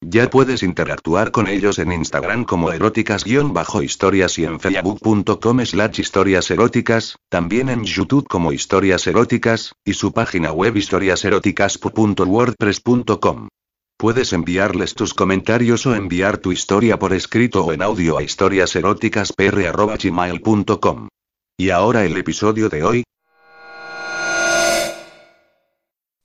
Ya puedes interactuar con ellos en Instagram como eróticas-historias y en facebook.com slash historias eróticas, también en YouTube como historias eróticas, y su página web historiaseroticas.wordpress.com. Puedes enviarles tus comentarios o enviar tu historia por escrito o en audio a historiaseroticaspr.gmail.com. Y ahora el episodio de hoy,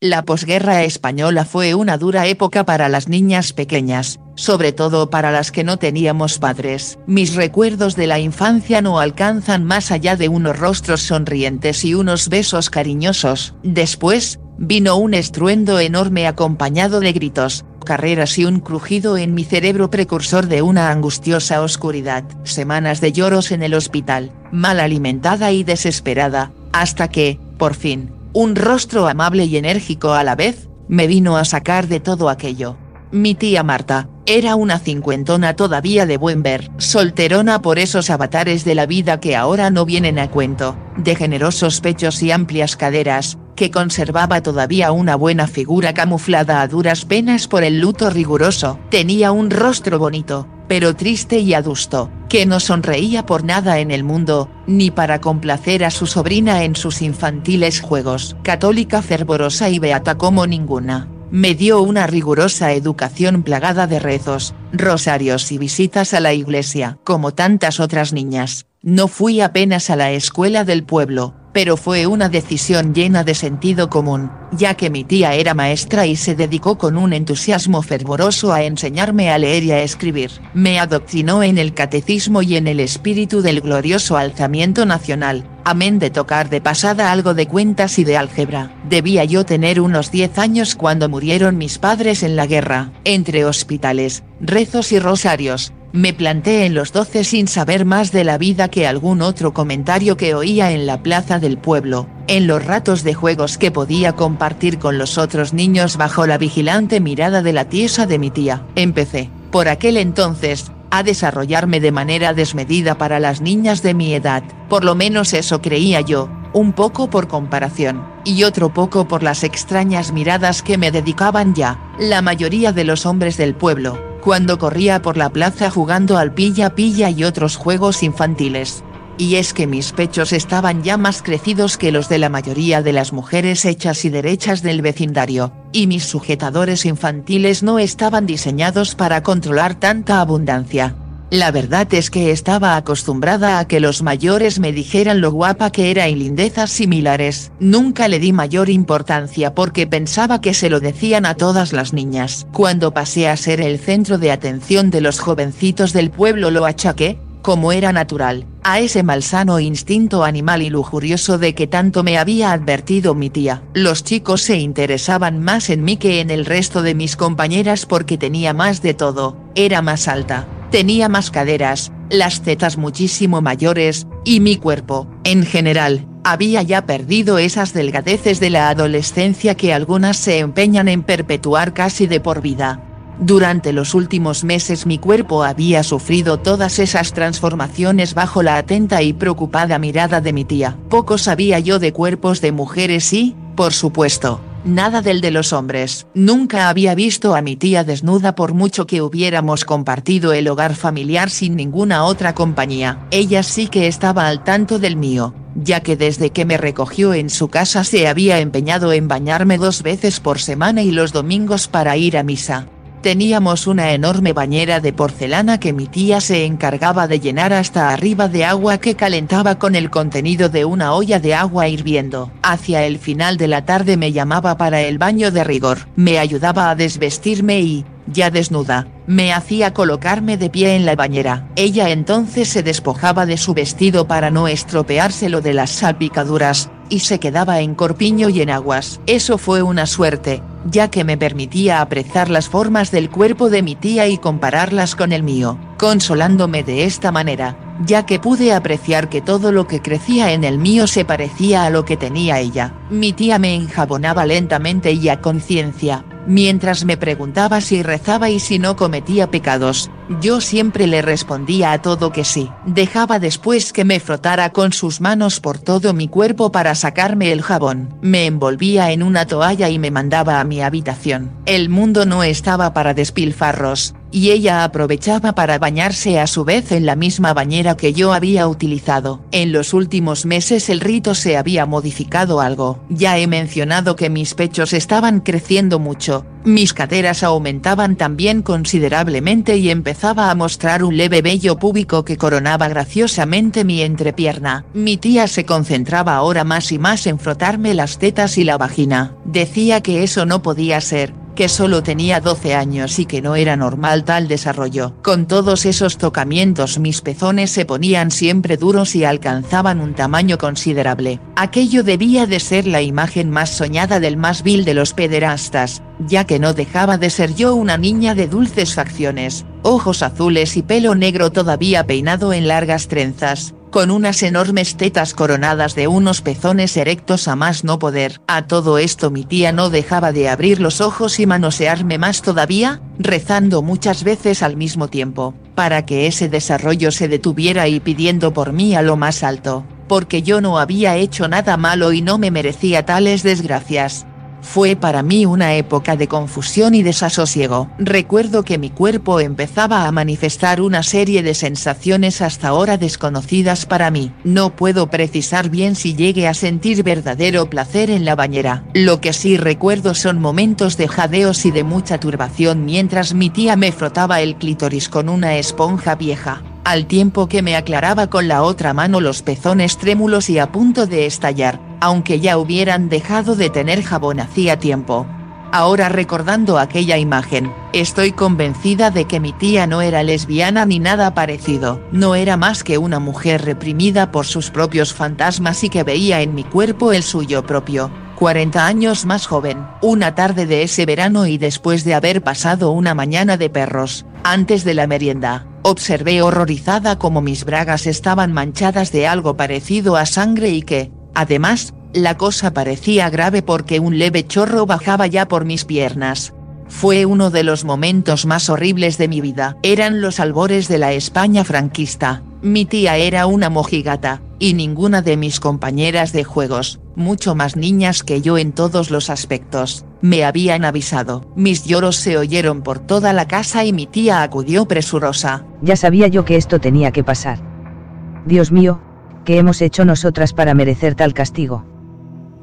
La posguerra española fue una dura época para las niñas pequeñas, sobre todo para las que no teníamos padres. Mis recuerdos de la infancia no alcanzan más allá de unos rostros sonrientes y unos besos cariñosos. Después, vino un estruendo enorme acompañado de gritos, carreras y un crujido en mi cerebro precursor de una angustiosa oscuridad. Semanas de lloros en el hospital, mal alimentada y desesperada, hasta que, por fin, un rostro amable y enérgico a la vez, me vino a sacar de todo aquello. Mi tía Marta, era una cincuentona todavía de buen ver, solterona por esos avatares de la vida que ahora no vienen a cuento, de generosos pechos y amplias caderas, que conservaba todavía una buena figura camuflada a duras penas por el luto riguroso. Tenía un rostro bonito, pero triste y adusto, que no sonreía por nada en el mundo, ni para complacer a su sobrina en sus infantiles juegos. Católica fervorosa y beata como ninguna. Me dio una rigurosa educación plagada de rezos, rosarios y visitas a la iglesia. Como tantas otras niñas, no fui apenas a la escuela del pueblo, pero fue una decisión llena de sentido común, ya que mi tía era maestra y se dedicó con un entusiasmo fervoroso a enseñarme a leer y a escribir. Me adoctrinó en el catecismo y en el espíritu del glorioso alzamiento nacional, amén de tocar de pasada algo de cuentas y de álgebra. Debía yo tener unos 10 años cuando murieron mis padres en la guerra, entre hospitales, rezos y rosarios, me planté en los doce sin saber más de la vida que algún otro comentario que oía en la plaza del pueblo, en los ratos de juegos que podía compartir con los otros niños bajo la vigilante mirada de la tiesa de mi tía. Empecé, por aquel entonces, a desarrollarme de manera desmedida para las niñas de mi edad, por lo menos eso creía yo, un poco por comparación, y otro poco por las extrañas miradas que me dedicaban ya, la mayoría de los hombres del pueblo cuando corría por la plaza jugando al pilla-pilla y otros juegos infantiles. Y es que mis pechos estaban ya más crecidos que los de la mayoría de las mujeres hechas y derechas del vecindario, y mis sujetadores infantiles no estaban diseñados para controlar tanta abundancia. La verdad es que estaba acostumbrada a que los mayores me dijeran lo guapa que era y lindezas similares. Nunca le di mayor importancia porque pensaba que se lo decían a todas las niñas. Cuando pasé a ser el centro de atención de los jovencitos del pueblo lo achaqué, como era natural, a ese malsano instinto animal y lujurioso de que tanto me había advertido mi tía. Los chicos se interesaban más en mí que en el resto de mis compañeras porque tenía más de todo, era más alta, Tenía más caderas, las tetas muchísimo mayores, y mi cuerpo, en general, había ya perdido esas delgadeces de la adolescencia que algunas se empeñan en perpetuar casi de por vida. Durante los últimos meses mi cuerpo había sufrido todas esas transformaciones bajo la atenta y preocupada mirada de mi tía. Poco sabía yo de cuerpos de mujeres y, por supuesto, nada del de los hombres. Nunca había visto a mi tía desnuda por mucho que hubiéramos compartido el hogar familiar sin ninguna otra compañía. Ella sí que estaba al tanto del mío, ya que desde que me recogió en su casa se había empeñado en bañarme dos veces por semana y los domingos para ir a misa. Teníamos una enorme bañera de porcelana que mi tía se encargaba de llenar hasta arriba de agua que calentaba con el contenido de una olla de agua hirviendo. Hacia el final de la tarde me llamaba para el baño de rigor. Me ayudaba a desvestirme y, ya desnuda, me hacía colocarme de pie en la bañera. Ella entonces se despojaba de su vestido para no estropeárselo de las salpicaduras, y se quedaba en corpiño y en aguas. Eso fue una suerte, ya que me permitía apreciar las formas del cuerpo de mi tía y compararlas con el mío, consolándome de esta manera ya que pude apreciar que todo lo que crecía en el mío se parecía a lo que tenía ella. Mi tía me enjabonaba lentamente y a conciencia, mientras me preguntaba si rezaba y si no cometía pecados, yo siempre le respondía a todo que sí. Dejaba después que me frotara con sus manos por todo mi cuerpo para sacarme el jabón. Me envolvía en una toalla y me mandaba a mi habitación. El mundo no estaba para despilfarros, y ella aprovechaba para bañarse a su vez en la misma bañera que yo había utilizado. En los últimos meses el rito se había modificado algo. Ya he mencionado que mis pechos estaban creciendo mucho, mis caderas aumentaban también considerablemente y empezaba a mostrar un leve vello púbico que coronaba graciosamente mi entrepierna. Mi tía se concentraba ahora más y más en frotarme las tetas y la vagina. Decía que eso no podía ser, que solo tenía 12 años y que no era normal tal desarrollo. Con todos esos tocamientos mis pezones se ponían siempre duros y alcanzaban un tamaño considerable. Aquello debía de ser la imagen más soñada del más vil de los pederastas, ya que no dejaba de ser yo una niña de dulces facciones, ojos azules y pelo negro todavía peinado en largas trenzas con unas enormes tetas coronadas de unos pezones erectos a más no poder. A todo esto mi tía no dejaba de abrir los ojos y manosearme más todavía, rezando muchas veces al mismo tiempo, para que ese desarrollo se detuviera y pidiendo por mí a lo más alto, porque yo no había hecho nada malo y no me merecía tales desgracias. Fue para mí una época de confusión y desasosiego. Recuerdo que mi cuerpo empezaba a manifestar una serie de sensaciones hasta ahora desconocidas para mí. No puedo precisar bien si llegué a sentir verdadero placer en la bañera. Lo que sí recuerdo son momentos de jadeos y de mucha turbación mientras mi tía me frotaba el clítoris con una esponja vieja al tiempo que me aclaraba con la otra mano los pezones trémulos y a punto de estallar, aunque ya hubieran dejado de tener jabón hacía tiempo. Ahora recordando aquella imagen, estoy convencida de que mi tía no era lesbiana ni nada parecido, no era más que una mujer reprimida por sus propios fantasmas y que veía en mi cuerpo el suyo propio, 40 años más joven. Una tarde de ese verano y después de haber pasado una mañana de perros, antes de la merienda, observé horrorizada como mis bragas estaban manchadas de algo parecido a sangre y que, además, la cosa parecía grave porque un leve chorro bajaba ya por mis piernas. Fue uno de los momentos más horribles de mi vida. Eran los albores de la España franquista, mi tía era una mojigata, y ninguna de mis compañeras de juegos, mucho más niñas que yo en todos los aspectos, me habían avisado. Mis lloros se oyeron por toda la casa y mi tía acudió presurosa. Ya sabía yo que esto tenía que pasar. Dios mío, ¿qué hemos hecho nosotras para merecer tal castigo?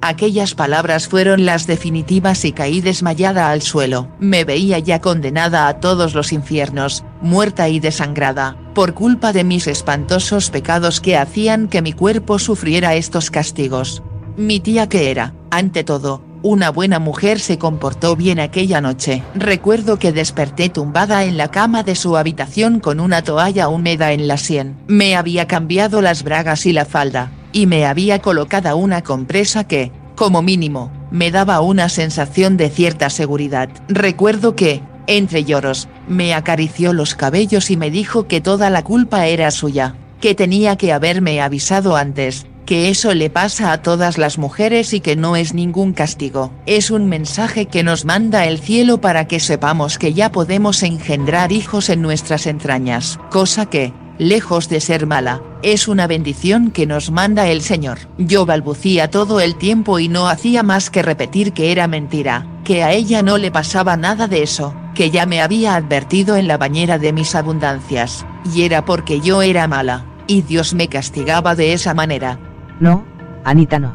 Aquellas palabras fueron las definitivas y caí desmayada al suelo. Me veía ya condenada a todos los infiernos, muerta y desangrada, por culpa de mis espantosos pecados que hacían que mi cuerpo sufriera estos castigos. Mi tía que era, ante todo, una buena mujer se comportó bien aquella noche. Recuerdo que desperté tumbada en la cama de su habitación con una toalla húmeda en la sien. Me había cambiado las bragas y la falda, y me había colocado una compresa que, como mínimo, me daba una sensación de cierta seguridad. Recuerdo que, entre lloros, me acarició los cabellos y me dijo que toda la culpa era suya, que tenía que haberme avisado antes, que eso le pasa a todas las mujeres y que no es ningún castigo. Es un mensaje que nos manda el cielo para que sepamos que ya podemos engendrar hijos en nuestras entrañas, cosa que, lejos de ser mala, es una bendición que nos manda el Señor. Yo balbucía todo el tiempo y no hacía más que repetir que era mentira, que a ella no le pasaba nada de eso, que ya me había advertido en la bañera de mis abundancias, y era porque yo era mala, y Dios me castigaba de esa manera. No, Anita no.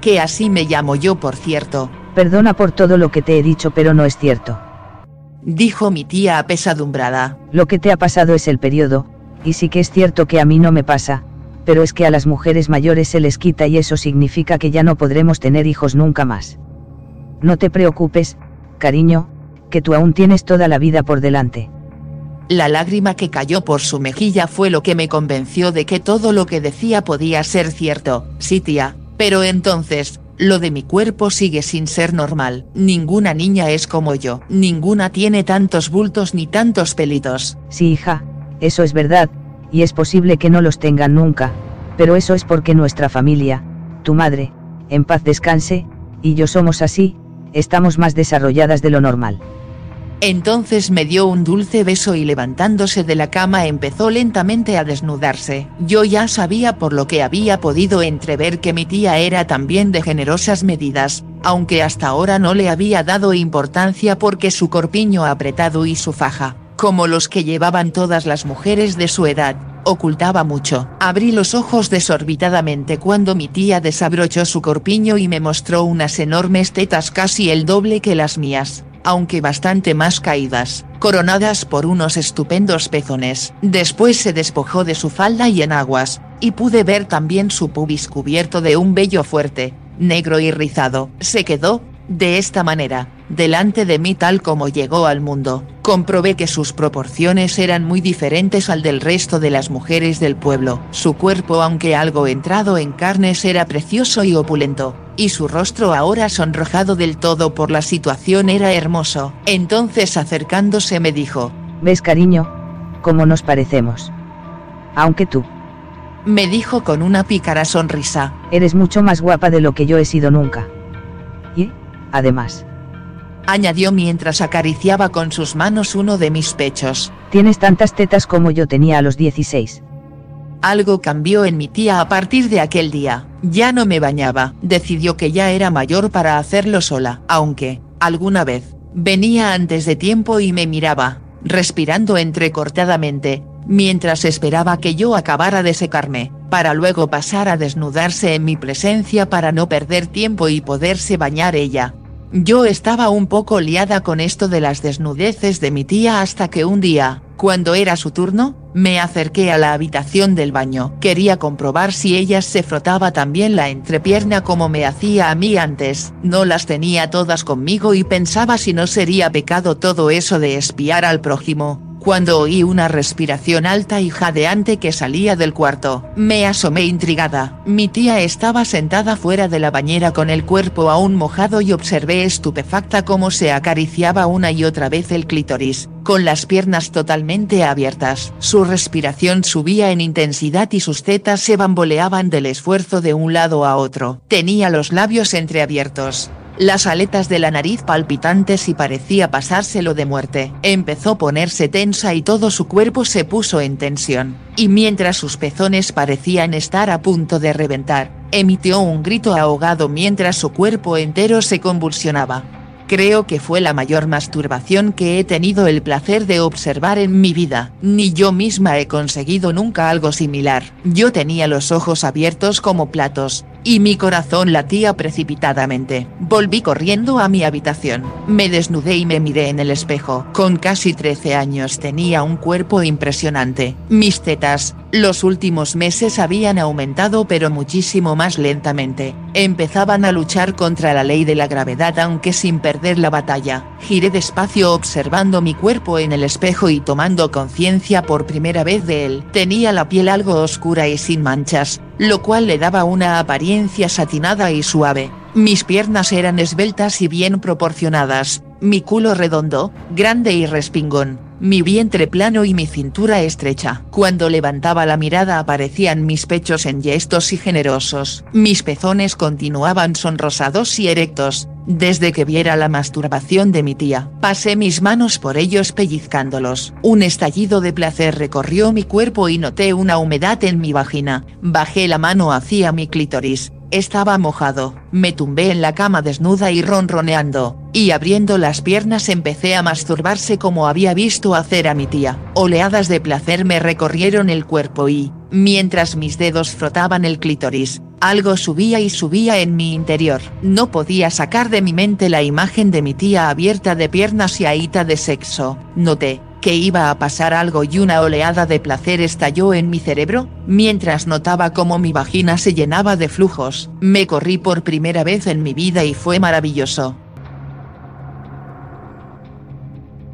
Que así me llamo yo por cierto. Perdona por todo lo que te he dicho pero no es cierto. Dijo mi tía apesadumbrada. Lo que te ha pasado es el periodo, y sí que es cierto que a mí no me pasa, pero es que a las mujeres mayores se les quita y eso significa que ya no podremos tener hijos nunca más. No te preocupes, cariño, que tú aún tienes toda la vida por delante. La lágrima que cayó por su mejilla fue lo que me convenció de que todo lo que decía podía ser cierto, sí tía, pero entonces, lo de mi cuerpo sigue sin ser normal. Ninguna niña es como yo. Ninguna tiene tantos bultos ni tantos pelitos. Sí, hija, eso es verdad, y es posible que no los tengan nunca, pero eso es porque nuestra familia, tu madre, en paz descanse, y yo somos así, estamos más desarrolladas de lo normal. Entonces me dio un dulce beso y levantándose de la cama empezó lentamente a desnudarse. Yo ya sabía por lo que había podido entrever que mi tía era también de generosas medidas, aunque hasta ahora no le había dado importancia porque su corpiño apretado y su faja, como los que llevaban todas las mujeres de su edad, ocultaba mucho. Abrí los ojos desorbitadamente cuando mi tía desabrochó su corpiño y me mostró unas enormes tetas casi el doble que las mías aunque bastante más caídas, coronadas por unos estupendos pezones. Después se despojó de su falda y enaguas, y pude ver también su pubis cubierto de un vello fuerte, negro y rizado. Se quedó, de esta manera, delante de mí tal como llegó al mundo, comprobé que sus proporciones eran muy diferentes al del resto de las mujeres del pueblo. Su cuerpo aunque algo entrado en carnes era precioso y opulento, y su rostro ahora sonrojado del todo por la situación era hermoso. Entonces acercándose me dijo, ¿Ves cariño? ¿Cómo nos parecemos? Aunque tú. Me dijo con una pícara sonrisa. Eres mucho más guapa de lo que yo he sido nunca. Y, además, añadió mientras acariciaba con sus manos uno de mis pechos. Tienes tantas tetas como yo tenía a los 16. Algo cambió en mi tía a partir de aquel día, ya no me bañaba, decidió que ya era mayor para hacerlo sola, aunque, alguna vez, venía antes de tiempo y me miraba, respirando entrecortadamente, mientras esperaba que yo acabara de secarme, para luego pasar a desnudarse en mi presencia para no perder tiempo y poderse bañar ella. Yo estaba un poco liada con esto de las desnudeces de mi tía hasta que un día, cuando era su turno, me acerqué a la habitación del baño. Quería comprobar si ella se frotaba también la entrepierna como me hacía a mí antes. No las tenía todas conmigo y pensaba si no sería pecado todo eso de espiar al prójimo cuando oí una respiración alta y jadeante que salía del cuarto. Me asomé intrigada. Mi tía estaba sentada fuera de la bañera con el cuerpo aún mojado y observé estupefacta cómo se acariciaba una y otra vez el clítoris, con las piernas totalmente abiertas. Su respiración subía en intensidad y sus tetas se bamboleaban del esfuerzo de un lado a otro. Tenía los labios entreabiertos las aletas de la nariz palpitantes y parecía pasárselo de muerte. Empezó a ponerse tensa y todo su cuerpo se puso en tensión, y mientras sus pezones parecían estar a punto de reventar, emitió un grito ahogado mientras su cuerpo entero se convulsionaba. Creo que fue la mayor masturbación que he tenido el placer de observar en mi vida, ni yo misma he conseguido nunca algo similar. Yo tenía los ojos abiertos como platos, y mi corazón latía precipitadamente. Volví corriendo a mi habitación, me desnudé y me miré en el espejo. Con casi 13 años tenía un cuerpo impresionante. Mis tetas, los últimos meses habían aumentado pero muchísimo más lentamente. Empezaban a luchar contra la ley de la gravedad aunque sin perder la batalla. Giré despacio observando mi cuerpo en el espejo y tomando conciencia por primera vez de él. Tenía la piel algo oscura y sin manchas, lo cual le daba una apariencia satinada y suave. Mis piernas eran esbeltas y bien proporcionadas, mi culo redondo, grande y respingón, mi vientre plano y mi cintura estrecha. Cuando levantaba la mirada aparecían mis pechos enhiestos y generosos. Mis pezones continuaban sonrosados y erectos, desde que viera la masturbación de mi tía. Pasé mis manos por ellos pellizcándolos. Un estallido de placer recorrió mi cuerpo y noté una humedad en mi vagina. Bajé la mano hacia mi clítoris, estaba mojado, me tumbé en la cama desnuda y ronroneando, y abriendo las piernas empecé a masturbarse como había visto hacer a mi tía. Oleadas de placer me recorrieron el cuerpo y, mientras mis dedos frotaban el clítoris, algo subía y subía en mi interior. No podía sacar de mi mente la imagen de mi tía abierta de piernas y ahita de sexo. Noté, que iba a pasar algo y una oleada de placer estalló en mi cerebro, mientras notaba cómo mi vagina se llenaba de flujos. Me corrí por primera vez en mi vida y fue maravilloso.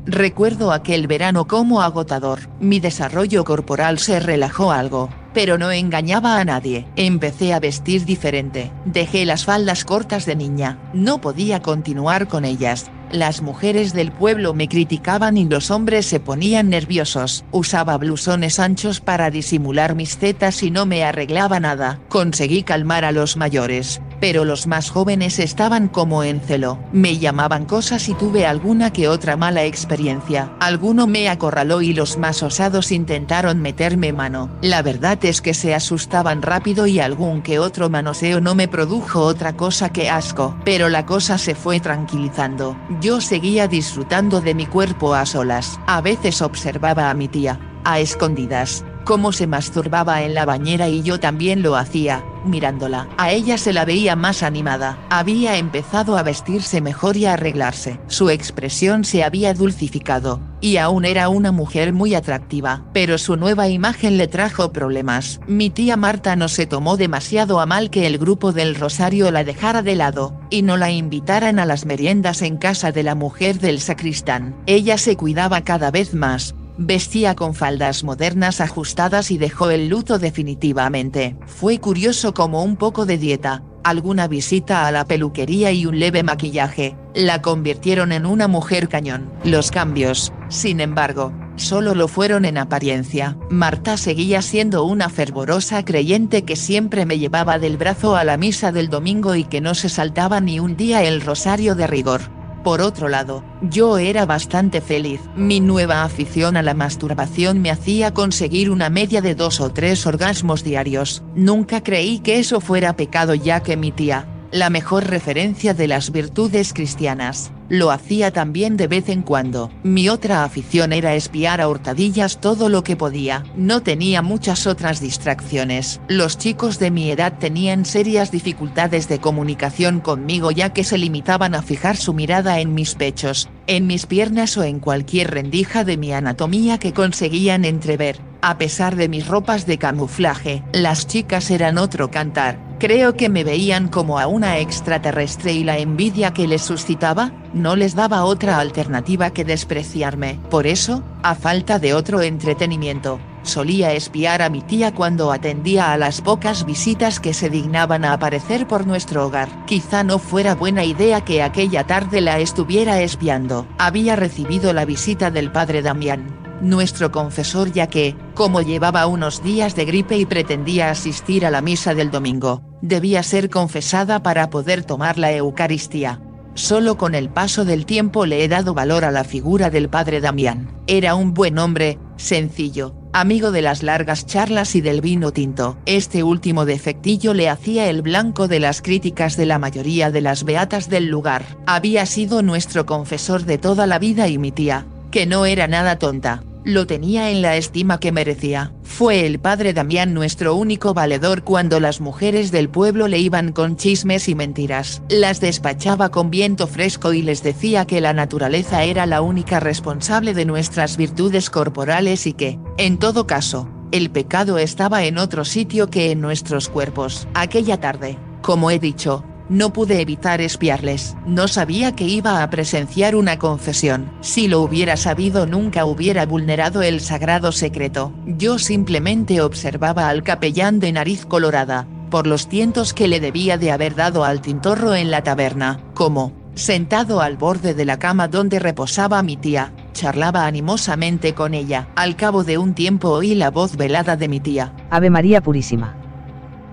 Recuerdo aquel verano como agotador, mi desarrollo corporal se relajó algo, pero no engañaba a nadie. Empecé a vestir diferente, dejé las faldas cortas de niña, no podía continuar con ellas, Las mujeres del pueblo me criticaban y los hombres se ponían nerviosos. Usaba blusones anchos para disimular mis tetas y no me arreglaba nada. Conseguí calmar a los mayores, pero los más jóvenes estaban como en celo. Me llamaban cosas y tuve alguna que otra mala experiencia. Alguno me acorraló y los más osados intentaron meterme mano. La verdad es que se asustaban rápido y algún que otro manoseo no me produjo otra cosa que asco. Pero la cosa se fue tranquilizando. Yo seguía disfrutando de mi cuerpo a solas. A veces observaba a mi tía, a escondidas, cómo se masturbaba en la bañera y yo también lo hacía, mirándola. A ella se la veía más animada, había empezado a vestirse mejor y a arreglarse. Su expresión se había dulcificado, y aún era una mujer muy atractiva, pero su nueva imagen le trajo problemas. Mi tía Marta no se tomó demasiado a mal que el grupo del Rosario la dejara de lado, y no la invitaran a las meriendas en casa de la mujer del sacristán. Ella se cuidaba cada vez más, Vestía con faldas modernas ajustadas y dejó el luto definitivamente. Fue curioso como un poco de dieta, alguna visita a la peluquería y un leve maquillaje, la convirtieron en una mujer cañón. Los cambios, sin embargo, solo lo fueron en apariencia. Marta seguía siendo una fervorosa creyente que siempre me llevaba del brazo a la misa del domingo y que no se saltaba ni un día el rosario de rigor. Por otro lado, yo era bastante feliz. Mi nueva afición a la masturbación me hacía conseguir una media de dos o tres orgasmos diarios. Nunca creí que eso fuera pecado ya que mi tía, la mejor referencia de las virtudes cristianas, lo hacía también de vez en cuando. Mi otra afición era espiar a hurtadillas todo lo que podía. No tenía muchas otras distracciones. Los chicos de mi edad tenían serias dificultades de comunicación conmigo ya que se limitaban a fijar su mirada en mis pechos, en mis piernas o en cualquier rendija de mi anatomía que conseguían entrever. A pesar de mis ropas de camuflaje, las chicas eran otro cantar. Creo que me veían como a una extraterrestre y la envidia que les suscitaba, no les daba otra alternativa que despreciarme. Por eso, a falta de otro entretenimiento, solía espiar a mi tía cuando atendía a las pocas visitas que se dignaban a aparecer por nuestro hogar. Quizá no fuera buena idea que aquella tarde la estuviera espiando. Había recibido la visita del padre Damián, nuestro confesor ya que, como llevaba unos días de gripe y pretendía asistir a la misa del domingo, debía ser confesada para poder tomar la Eucaristía. Solo con el paso del tiempo le he dado valor a la figura del padre Damián. Era un buen hombre, sencillo, amigo de las largas charlas y del vino tinto. Este último defectillo le hacía el blanco de las críticas de la mayoría de las beatas del lugar. Había sido nuestro confesor de toda la vida y mi tía, que no era nada tonta, lo tenía en la estima que merecía. Fue el padre Damián nuestro único valedor cuando las mujeres del pueblo le iban con chismes y mentiras. Las despachaba con viento fresco y les decía que la naturaleza era la única responsable de nuestras virtudes corporales y que, en todo caso, el pecado estaba en otro sitio que en nuestros cuerpos. Aquella tarde, como he dicho, no pude evitar espiarles. No sabía que iba a presenciar una confesión. Si lo hubiera sabido nunca hubiera vulnerado el sagrado secreto. Yo simplemente observaba al capellán de nariz colorada, por los tientos que le debía de haber dado al tintorro en la taberna, como, sentado al borde de la cama donde reposaba mi tía, charlaba animosamente con ella. Al cabo de un tiempo oí la voz velada de mi tía. Ave María Purísima.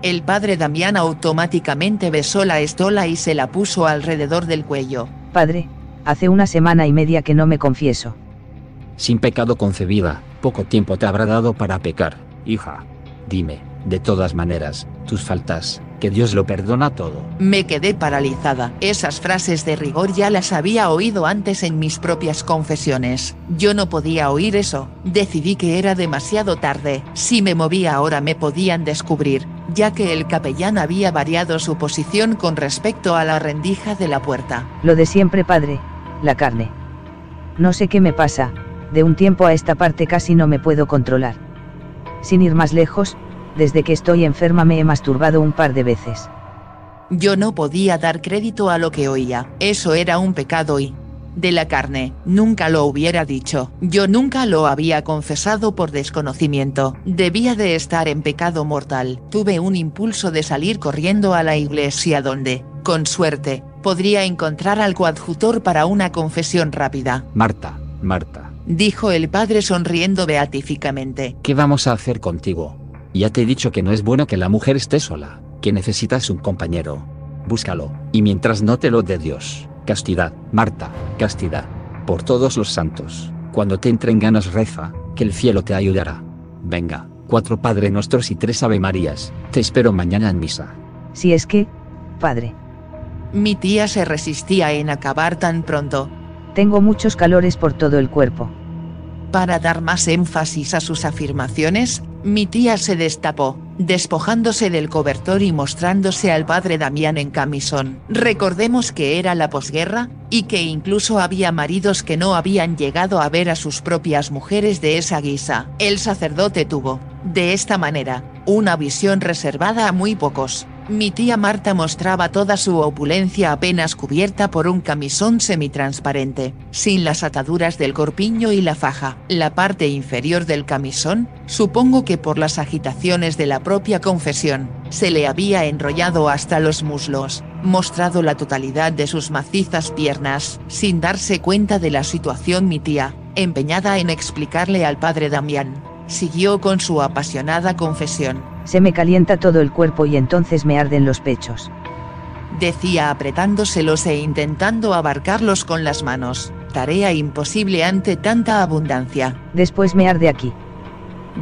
El padre Damián automáticamente besó la estola y se la puso alrededor del cuello. Padre, hace una semana y media que no me confieso. Sin pecado concebida, poco tiempo te habrá dado para pecar, hija. Dime, de todas maneras, tus faltas, que Dios lo perdona todo. Me quedé paralizada. Esas frases de rigor ya las había oído antes en mis propias confesiones. Yo no podía oír eso. Decidí que era demasiado tarde. Si me movía ahora me podían descubrir, ya que el capellán había variado su posición con respecto a la rendija de la puerta. Lo de siempre, padre, la carne. No sé qué me pasa, de un tiempo a esta parte casi no me puedo controlar. Sin ir más lejos, desde que estoy enferma me he masturbado un par de veces. Yo no podía dar crédito a lo que oía, eso era un pecado y... De la carne, nunca lo hubiera dicho, yo nunca lo había confesado por desconocimiento, debía de estar en pecado mortal, tuve un impulso de salir corriendo a la iglesia donde, con suerte, podría encontrar al coadjutor para una confesión rápida. Marta, Marta, Dijo el padre sonriendo beatíficamente. ¿qué vamos a hacer contigo? Ya te he dicho que no es bueno que la mujer esté sola, que necesitas un compañero. Búscalo, y mientras no te lo dé Dios, castidad, Marta, castidad. Por todos los santos, cuando te entren ganas reza, que el cielo te ayudará. Venga, cuatro Padre Nuestros y tres Ave Marías, te espero mañana en misa. Si es que, padre, Mi tía se resistía en acabar tan pronto. tengo muchos calores por todo el cuerpo. Para dar más énfasis a sus afirmaciones, mi tía se destapó, despojándose del cobertor y mostrándose al padre Damián en camisón. Recordemos que era la posguerra, y que incluso había maridos que no habían llegado a ver a sus propias mujeres de esa guisa. El sacerdote tuvo, de esta manera, una visión reservada a muy pocos. Mi tía Marta mostraba toda su opulencia apenas cubierta por un camisón semitransparente, sin las ataduras del corpiño y la faja. La parte inferior del camisón, supongo que por las agitaciones de la propia confesión, se le había enrollado hasta los muslos, mostrado la totalidad de sus macizas piernas, sin darse cuenta de la situación mi tía, empeñada en explicarle al padre Damián. Siguió con su apasionada confesión. Se me calienta todo el cuerpo y entonces me arden los pechos. decía apretándoselos e intentando abarcarlos con las manos, tarea imposible ante tanta abundancia, Después me arde aquí.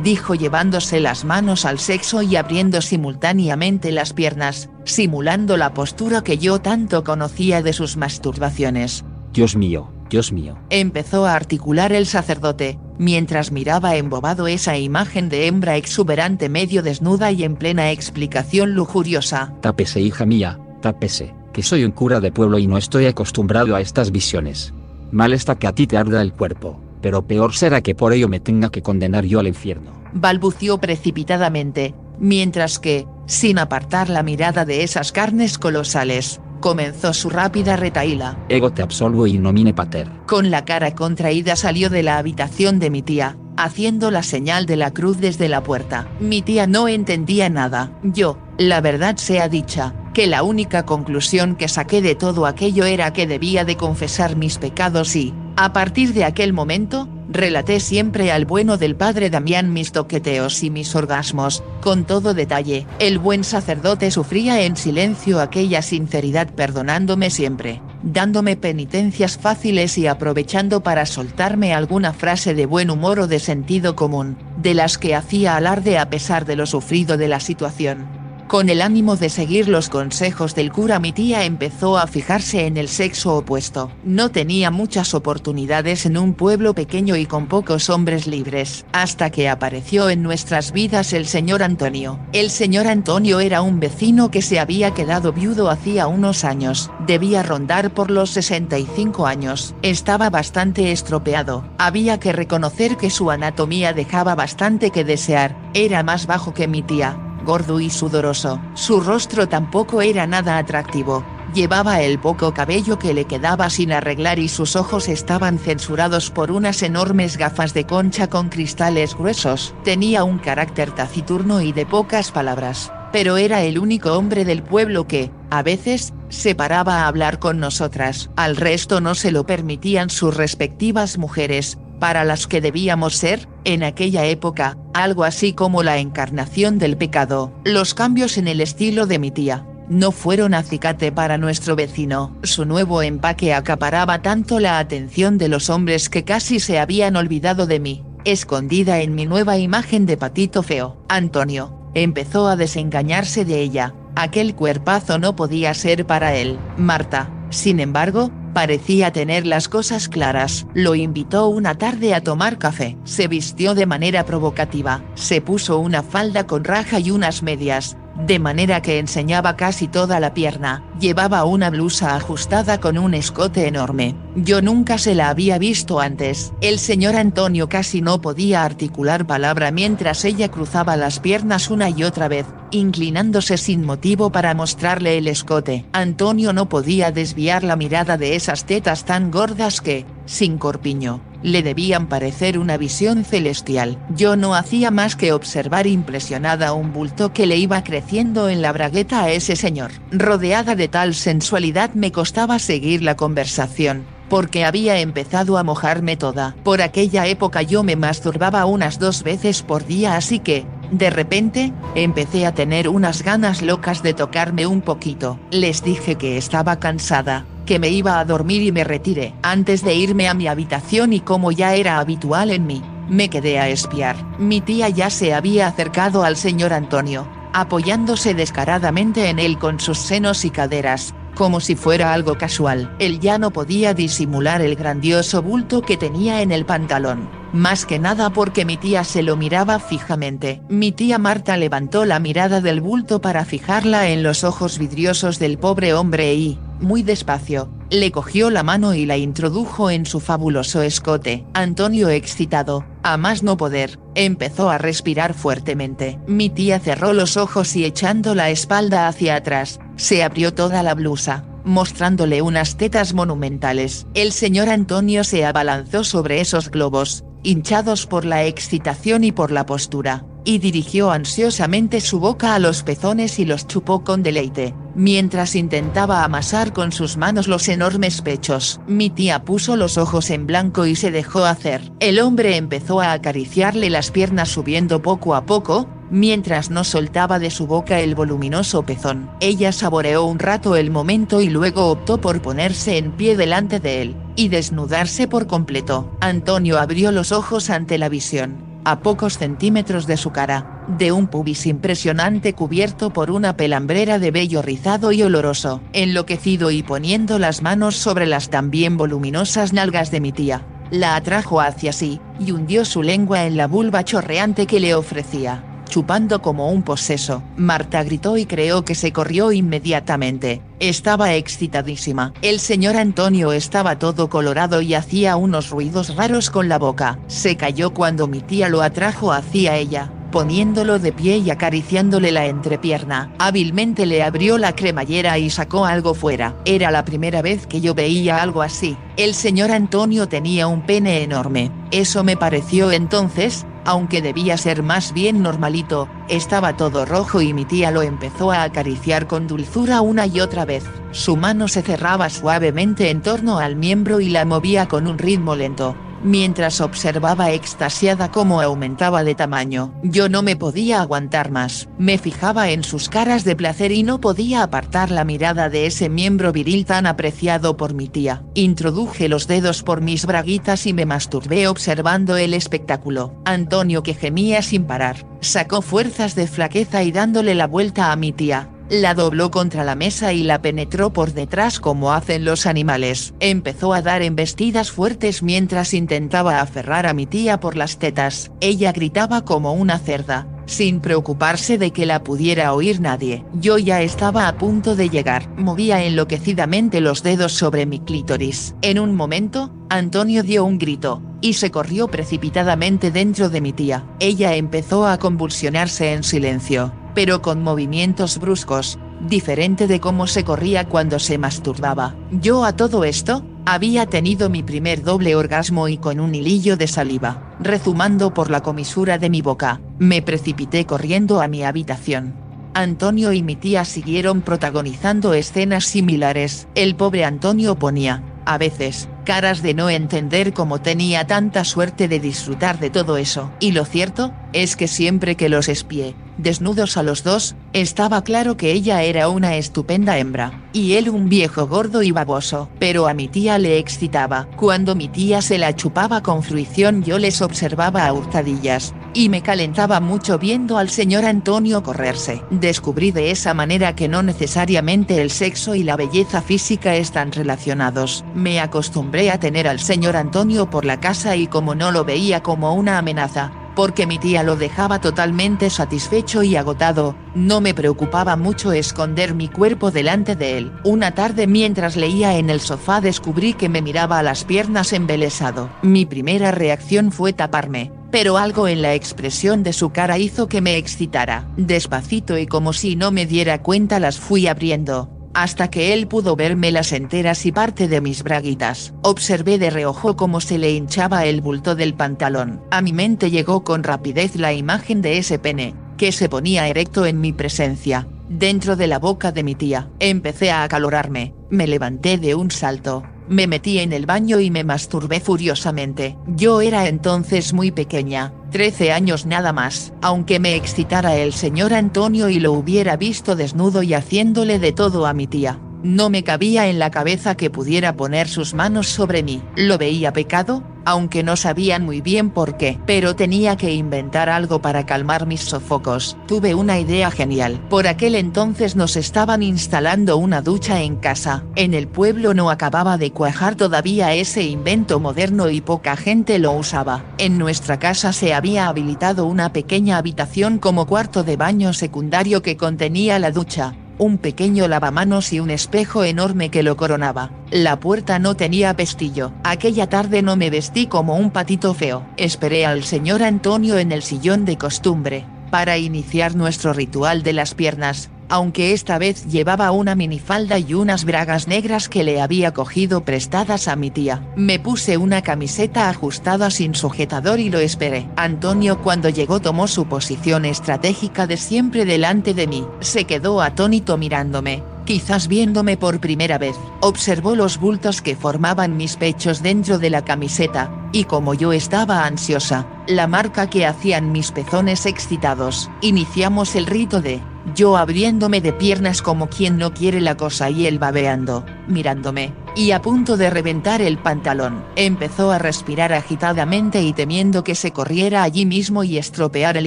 dijo llevándose las manos al sexo y abriendo simultáneamente las piernas, simulando la postura que yo tanto conocía de sus masturbaciones. Dios mío, Dios mío. Empezó a articular el sacerdote, mientras miraba embobado esa imagen de hembra exuberante medio desnuda y en plena explicación lujuriosa. Tápese, hija mía, tápese, que soy un cura de pueblo y no estoy acostumbrado a estas visiones. Mal está que a ti te arda el cuerpo, pero peor será que por ello me tenga que condenar yo al infierno. balbució precipitadamente, mientras que, sin apartar la mirada de esas carnes colosales, comenzó su rápida retaíla. Ego te absolvo y nomine pater. Con la cara contraída salió de la habitación de mi tía, haciendo la señal de la cruz desde la puerta. Mi tía no entendía nada. Yo, la verdad sea dicha, que la única conclusión que saqué de todo aquello era que debía de confesar mis pecados y, a partir de aquel momento, relaté siempre al bueno del padre Damián mis toqueteos y mis orgasmos, con todo detalle. El buen sacerdote sufría en silencio aquella sinceridad perdonándome siempre, dándome penitencias fáciles y aprovechando para soltarme alguna frase de buen humor o de sentido común, de las que hacía alarde a pesar de lo sufrido de la situación. Con el ánimo de seguir los consejos del cura mi tía empezó a fijarse en el sexo opuesto. No tenía muchas oportunidades en un pueblo pequeño y con pocos hombres libres, hasta que apareció en nuestras vidas el señor Antonio. El señor Antonio era un vecino que se había quedado viudo hacía unos años, debía rondar por los 65 años, estaba bastante estropeado, había que reconocer que su anatomía dejaba bastante que desear, era más bajo que mi tía, gordo y sudoroso. Su rostro tampoco era nada atractivo. Llevaba el poco cabello que le quedaba sin arreglar y sus ojos estaban censurados por unas enormes gafas de concha con cristales gruesos. Tenía un carácter taciturno y de pocas palabras, pero era el único hombre del pueblo que, a veces, se paraba a hablar con nosotras. Al resto no se lo permitían sus respectivas mujeres, para las que debíamos ser, en aquella época, algo así como la encarnación del pecado. Los cambios en el estilo de mi tía, no fueron acicate para nuestro vecino. Su nuevo empaque acaparaba tanto la atención de los hombres que casi se habían olvidado de mí, escondida en mi nueva imagen de patito feo. Antonio, empezó a desengañarse de ella, aquel cuerpazo no podía ser para él. Marta, sin embargo, parecía tener las cosas claras. Lo invitó una tarde a tomar café. Se vistió de manera provocativa. Se puso una falda con raja y unas medias, de manera que enseñaba casi toda la pierna. Llevaba una blusa ajustada con un escote enorme. Yo nunca se la había visto antes. El señor Antonio casi no podía articular palabra mientras ella cruzaba las piernas una y otra vez, inclinándose sin motivo para mostrarle el escote. Antonio no podía desviar la mirada de esas tetas tan gordas que, sin corpiño, le debían parecer una visión celestial. Yo no hacía más que observar impresionada un bulto que le iba creciendo en la bragueta a ese señor. Rodeada de tal sensualidad me costaba seguir la conversación, porque había empezado a mojarme toda. Por aquella época yo me masturbaba unas dos veces por día así que, de repente, empecé a tener unas ganas locas de tocarme un poquito. Les dije que estaba cansada, que me iba a dormir y me retiré. Antes de irme a mi habitación y como ya era habitual en mí, me quedé a espiar. Mi tía ya se había acercado al señor Antonio, apoyándose descaradamente en él con sus senos y caderas, como si fuera algo casual. Él ya no podía disimular el grandioso bulto que tenía en el pantalón, más que nada porque mi tía se lo miraba fijamente. Mi tía Marta levantó la mirada del bulto para fijarla en los ojos vidriosos del pobre hombre y, muy despacio, le cogió la mano y la introdujo en su fabuloso escote. Antonio excitado, a más no poder, empezó a respirar fuertemente. Mi tía cerró los ojos y echando la espalda hacia atrás, se abrió toda la blusa, mostrándole unas tetas monumentales. El señor Antonio se abalanzó sobre esos globos, hinchados por la excitación y por la postura, y dirigió ansiosamente su boca a los pezones y los chupó con deleite, mientras intentaba amasar con sus manos los enormes pechos. Mi tía puso los ojos en blanco y se dejó hacer. El hombre empezó a acariciarle las piernas subiendo poco a poco, mientras no soltaba de su boca el voluminoso pezón. Ella saboreó un rato el momento y luego optó por ponerse en pie delante de él, y desnudarse por completo. Antonio abrió los ojos ante la visión, a pocos centímetros de su cara, de un pubis impresionante cubierto por una pelambrera de vello rizado y oloroso. Enloquecido y poniendo las manos sobre las también voluminosas nalgas de mi tía, la atrajo hacia sí, y hundió su lengua en la vulva chorreante que le ofrecía chupando como un poseso. Marta gritó y creó que se corrió inmediatamente, estaba excitadísima. El señor Antonio estaba todo colorado y hacía unos ruidos raros con la boca. Se cayó cuando mi tía lo atrajo hacia ella, poniéndolo de pie y acariciándole la entrepierna. Hábilmente le abrió la cremallera y sacó algo fuera. Era la primera vez que yo veía algo así. El señor Antonio tenía un pene enorme. Eso me pareció entonces, aunque debía ser más bien normalito, estaba todo rojo y mi tía lo empezó a acariciar con dulzura una y otra vez. Su mano se cerraba suavemente en torno al miembro y la movía con un ritmo lento, mientras observaba extasiada cómo aumentaba de tamaño. Yo no me podía aguantar más, me fijaba en sus caras de placer y no podía apartar la mirada de ese miembro viril tan apreciado por mi tía. Introduje los dedos por mis braguitas y me masturbé observando el espectáculo. Antonio que gemía sin parar, sacó fuerzas de flaqueza y dándole la vuelta a mi tía, la dobló contra la mesa y la penetró por detrás como hacen los animales. Empezó a dar embestidas fuertes mientras intentaba aferrar a mi tía por las tetas. Ella gritaba como una cerda, sin preocuparse de que la pudiera oír nadie. Yo ya estaba a punto de llegar. Movía enloquecidamente los dedos sobre mi clítoris. En un momento, Antonio dio un grito, y se corrió precipitadamente dentro de mi tía. Ella empezó a convulsionarse en silencio pero con movimientos bruscos, diferente de cómo se corría cuando se masturbaba. Yo a todo esto, había tenido mi primer doble orgasmo y con un hilillo de saliva, rezumando por la comisura de mi boca, me precipité corriendo a mi habitación. Antonio y mi tía siguieron protagonizando escenas similares. El pobre Antonio ponía, a veces, caras de no entender cómo tenía tanta suerte de disfrutar de todo eso. Y lo cierto, es que siempre que los espié, desnudos a los dos, estaba claro que ella era una estupenda hembra, y él un viejo gordo y baboso. Pero a mi tía le excitaba. Cuando mi tía se la chupaba con fruición yo les observaba a hurtadillas, y me calentaba mucho viendo al señor Antonio correrse. Descubrí de esa manera que no necesariamente el sexo y la belleza física están relacionados. Me acostumbré a tener al señor Antonio por la casa y como no lo veía como una amenaza, porque mi tía lo dejaba totalmente satisfecho y agotado, no me preocupaba mucho esconder mi cuerpo delante de él. Una tarde mientras leía en el sofá descubrí que me miraba a las piernas embelesado. Mi primera reacción fue taparme, pero algo en la expresión de su cara hizo que me excitara. Despacito y como si no me diera cuenta las fui abriendo hasta que él pudo verme las enteras y parte de mis braguitas. Observé de reojo cómo se le hinchaba el bulto del pantalón. A mi mente llegó con rapidez la imagen de ese pene, que se ponía erecto en mi presencia, dentro de la boca de mi tía. Empecé a acalorarme, me levanté de un salto, me metí en el baño y me masturbé furiosamente. Yo era entonces muy pequeña, 13 años nada más. Aunque me excitara el señor Antonio y lo hubiera visto desnudo y haciéndole de todo a mi tía, no me cabía en la cabeza que pudiera poner sus manos sobre mí. ¿Lo veía pecado? Aunque no sabían muy bien por qué. Pero tenía que inventar algo para calmar mis sofocos. Tuve una idea genial. Por aquel entonces nos estaban instalando una ducha en casa. En el pueblo no acababa de cuajar todavía ese invento moderno y poca gente lo usaba. En nuestra casa se había habilitado una pequeña habitación como cuarto de baño secundario que contenía la ducha un pequeño lavamanos y un espejo enorme que lo coronaba. La puerta no tenía pestillo. Aquella tarde no me vestí como un patito feo. Esperé al señor Antonio en el sillón de costumbre, para iniciar nuestro ritual de las piernas, aunque esta vez llevaba una minifalda y unas bragas negras que le había cogido prestadas a mi tía. Me puse una camiseta ajustada sin sujetador y lo esperé. Antonio cuando llegó tomó su posición estratégica de siempre delante de mí. Se quedó atónito mirándome, quizás viéndome por primera vez, observó los bultos que formaban mis pechos dentro de la camiseta, y como yo estaba ansiosa, la marca que hacían mis pezones excitados, iniciamos el rito de, yo abriéndome de piernas como quien no quiere la cosa y él babeando, mirándome, y a punto de reventar el pantalón. Empezó a respirar agitadamente y temiendo que se corriera allí mismo y estropear el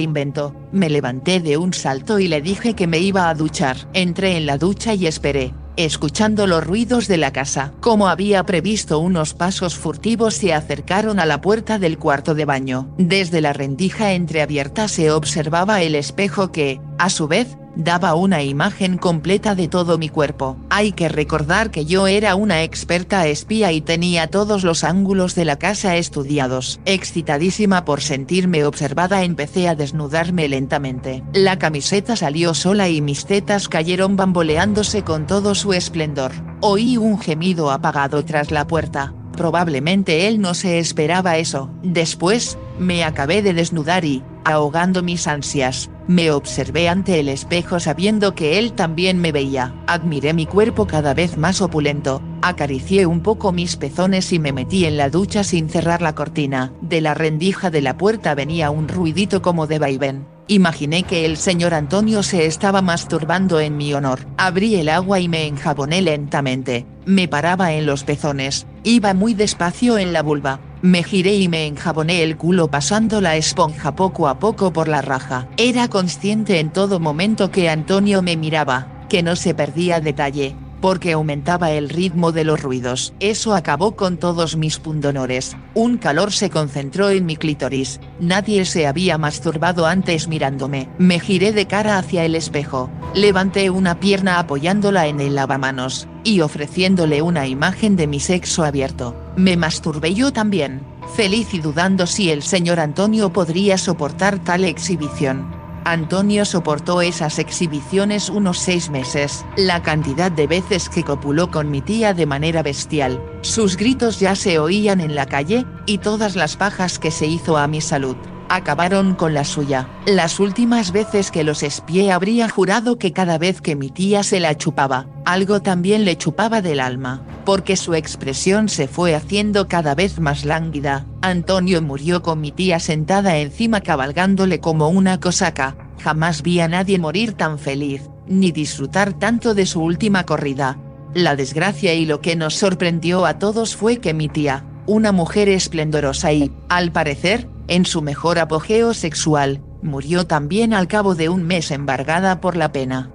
invento, me levanté de un salto y le dije que me iba a duchar. Entré en la ducha y esperé, escuchando los ruidos de la casa. Como había previsto unos pasos furtivos se acercaron a la puerta del cuarto de baño. Desde la rendija entreabierta se observaba el espejo que, a su vez, daba una imagen completa de todo mi cuerpo. Hay que recordar que yo era una experta espía y tenía todos los ángulos de la casa estudiados. Excitadísima por sentirme observada empecé a desnudarme lentamente. La camiseta salió sola y mis tetas cayeron bamboleándose con todo su esplendor. Oí un gemido apagado tras la puerta. Probablemente él no se esperaba eso. Después, me acabé de desnudar y, ahogando mis ansias, me observé ante el espejo sabiendo que él también me veía. Admiré mi cuerpo cada vez más opulento, acaricié un poco mis pezones y me metí en la ducha sin cerrar la cortina. De la rendija de la puerta venía un ruidito como de vaivén. Imaginé que el señor Antonio se estaba masturbando en mi honor. Abrí el agua y me enjaboné lentamente. Me paraba en los pezones, iba muy despacio en la vulva. Me giré y me enjaboné el culo pasando la esponja poco a poco por la raja. Era consciente en todo momento que Antonio me miraba, que no se perdía detalle, porque aumentaba el ritmo de los ruidos. Eso acabó con todos mis pundonores, un calor se concentró en mi clítoris, nadie se había masturbado antes mirándome. Me giré de cara hacia el espejo, levanté una pierna apoyándola en el lavamanos, y ofreciéndole una imagen de mi sexo abierto, me masturbé yo también, feliz y dudando si el señor Antonio podría soportar tal exhibición. Antonio soportó esas exhibiciones unos seis meses, la cantidad de veces que copuló con mi tía de manera bestial, sus gritos ya se oían en la calle, y todas las pajas que se hizo a mi salud, acabaron con la suya. Las últimas veces que los espié habría jurado que cada vez que mi tía se la chupaba, algo también le chupaba del alma, porque su expresión se fue haciendo cada vez más lánguida. Antonio murió con mi tía sentada encima cabalgándole como una cosaca, jamás vi a nadie morir tan feliz, ni disfrutar tanto de su última corrida. La desgracia y lo que nos sorprendió a todos fue que mi tía, una mujer esplendorosa y, al parecer, en su mejor apogeo sexual, murió también al cabo de un mes embargada por la pena.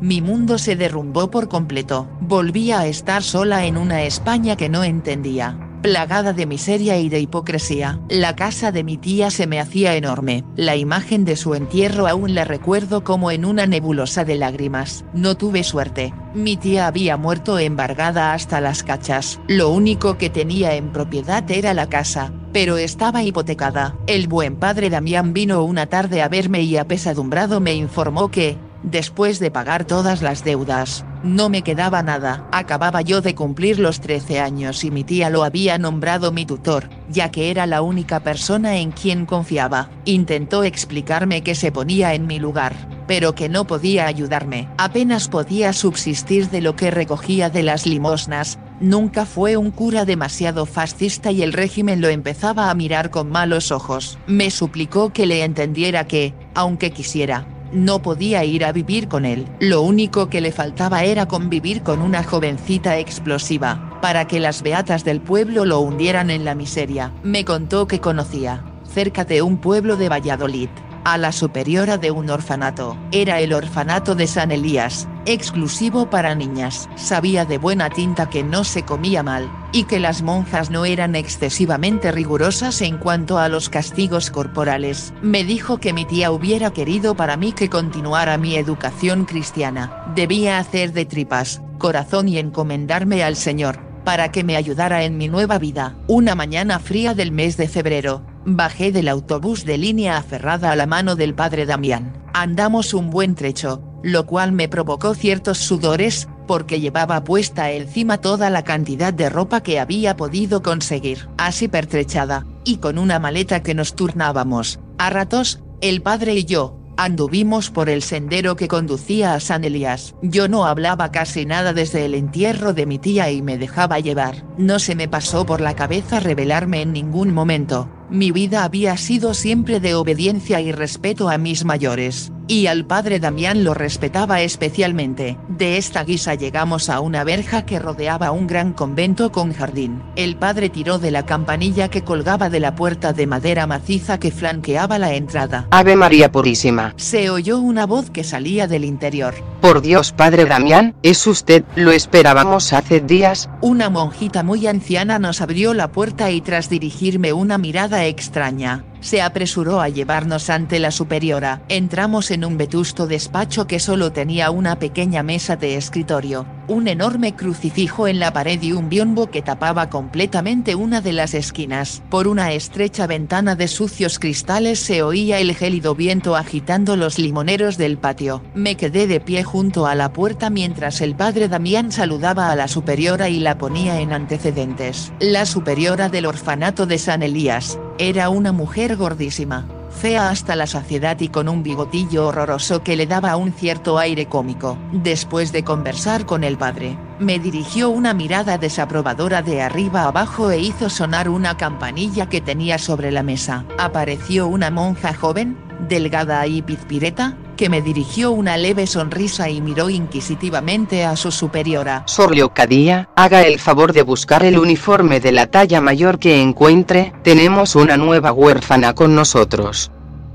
Mi mundo se derrumbó por completo, volvía a estar sola en una España que no entendía, plagada de miseria y de hipocresía. La casa de mi tía se me hacía enorme, la imagen de su entierro aún la recuerdo como en una nebulosa de lágrimas. No tuve suerte, mi tía había muerto embargada hasta las cachas, lo único que tenía en propiedad era la casa, pero estaba hipotecada. El buen padre Damián vino una tarde a verme y apesadumbrado me informó que, Después de pagar todas las deudas, no me quedaba nada. Acababa yo de cumplir los 13 años y mi tía lo había nombrado mi tutor, ya que era la única persona en quien confiaba. Intentó explicarme que se ponía en mi lugar, pero que no podía ayudarme. Apenas podía subsistir de lo que recogía de las limosnas, nunca fue un cura demasiado fascista y el régimen lo empezaba a mirar con malos ojos. Me suplicó que le entendiera que, aunque quisiera, no podía ir a vivir con él. Lo único que le faltaba era convivir con una jovencita explosiva, para que las beatas del pueblo lo hundieran en la miseria. Me contó que conocía, cerca de un pueblo de Valladolid, a la superiora de un orfanato. Era el orfanato de San Elías, exclusivo para niñas. Sabía de buena tinta que no se comía mal, y que las monjas no eran excesivamente rigurosas en cuanto a los castigos corporales. Me dijo que mi tía hubiera querido para mí que continuara mi educación cristiana. Debía hacer de tripas, corazón y encomendarme al Señor, para que me ayudara en mi nueva vida. Una mañana fría del mes de febrero, Bajé del autobús de línea aferrada a la mano del padre Damián. Andamos un buen trecho, lo cual me provocó ciertos sudores, porque llevaba puesta encima toda la cantidad de ropa que había podido conseguir. Así pertrechada, y con una maleta que nos turnábamos, a ratos, el padre y yo, Anduvimos por el sendero que conducía a San Elías. Yo no hablaba casi nada desde el entierro de mi tía y me dejaba llevar. No se me pasó por la cabeza revelarme en ningún momento. Mi vida había sido siempre de obediencia y respeto a mis mayores, y al padre Damián lo respetaba especialmente. De esta guisa llegamos a una verja que rodeaba un gran convento con jardín. El padre tiró de la campanilla que colgaba de la puerta de madera maciza que flanqueaba la entrada. Ave María Purísima. Se oyó una voz que salía del interior. Por Dios Padre Damián, es usted, lo esperábamos hace días. Una monjita muy anciana nos abrió la puerta y tras dirigirme una mirada extraña, se apresuró a llevarnos ante la superiora. Entramos en un vetusto despacho que solo tenía una pequeña mesa de escritorio, un enorme crucifijo en la pared y un biombo que tapaba completamente una de las esquinas. Por una estrecha ventana de sucios cristales se oía el gélido viento agitando los limoneros del patio. Me quedé de pie junto a la puerta mientras el padre Damián saludaba a la superiora y la ponía en antecedentes. La superiora del orfanato de San Elías, era una mujer gordísima, fea hasta la saciedad y con un bigotillo horroroso que le daba un cierto aire cómico. Después de conversar con el padre, me dirigió una mirada desaprobadora de arriba abajo e hizo sonar una campanilla que tenía sobre la mesa. Apareció una monja joven, delgada y pizpireta, que me dirigió una leve sonrisa y miró inquisitivamente a su superiora. Sor Leocadía, haga el favor de buscar el uniforme de la talla mayor que encuentre, tenemos una nueva huérfana con nosotros.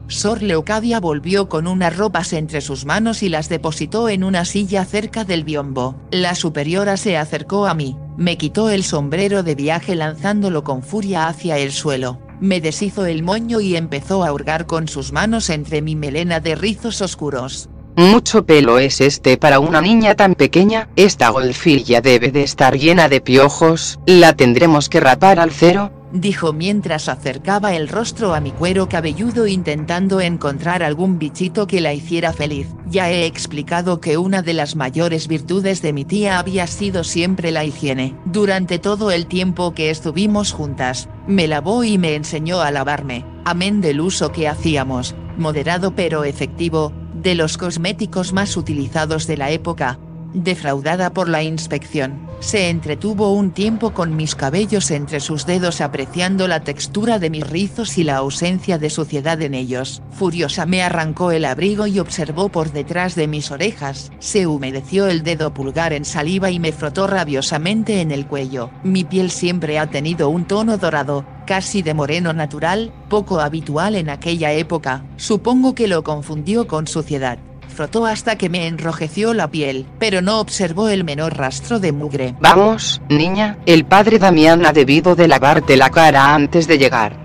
Sor Leocadia volvió con unas ropas entre sus manos y las depositó en una silla cerca del biombo. La superiora se acercó a mí, me quitó el sombrero de viaje lanzándolo con furia hacia el suelo me deshizo el moño y empezó a hurgar con sus manos entre mi melena de rizos oscuros. Mucho pelo es este para una niña tan pequeña, esta golfilla debe de estar llena de piojos, ¿la tendremos que rapar al cero? Dijo mientras acercaba el rostro a mi cuero cabelludo intentando encontrar algún bichito que la hiciera feliz. Ya he explicado que una de las mayores virtudes de mi tía había sido siempre la higiene. Durante todo el tiempo que estuvimos juntas, me lavó y me enseñó a lavarme, amén del uso que hacíamos, moderado pero efectivo, de los cosméticos más utilizados de la época, defraudada por la inspección, se entretuvo un tiempo con mis cabellos entre sus dedos apreciando la textura de mis rizos y la ausencia de suciedad en ellos. Furiosa me arrancó el abrigo y observó por detrás de mis orejas. Se humedeció el dedo pulgar en saliva y me frotó rabiosamente en el cuello. Mi piel siempre ha tenido un tono dorado, casi de moreno natural, poco habitual en aquella época. Supongo que lo confundió con suciedad frotó hasta que me enrojeció la piel, pero no observó el menor rastro de mugre. Vamos, niña, el padre Damián ha debido de lavarte la cara antes de llegar.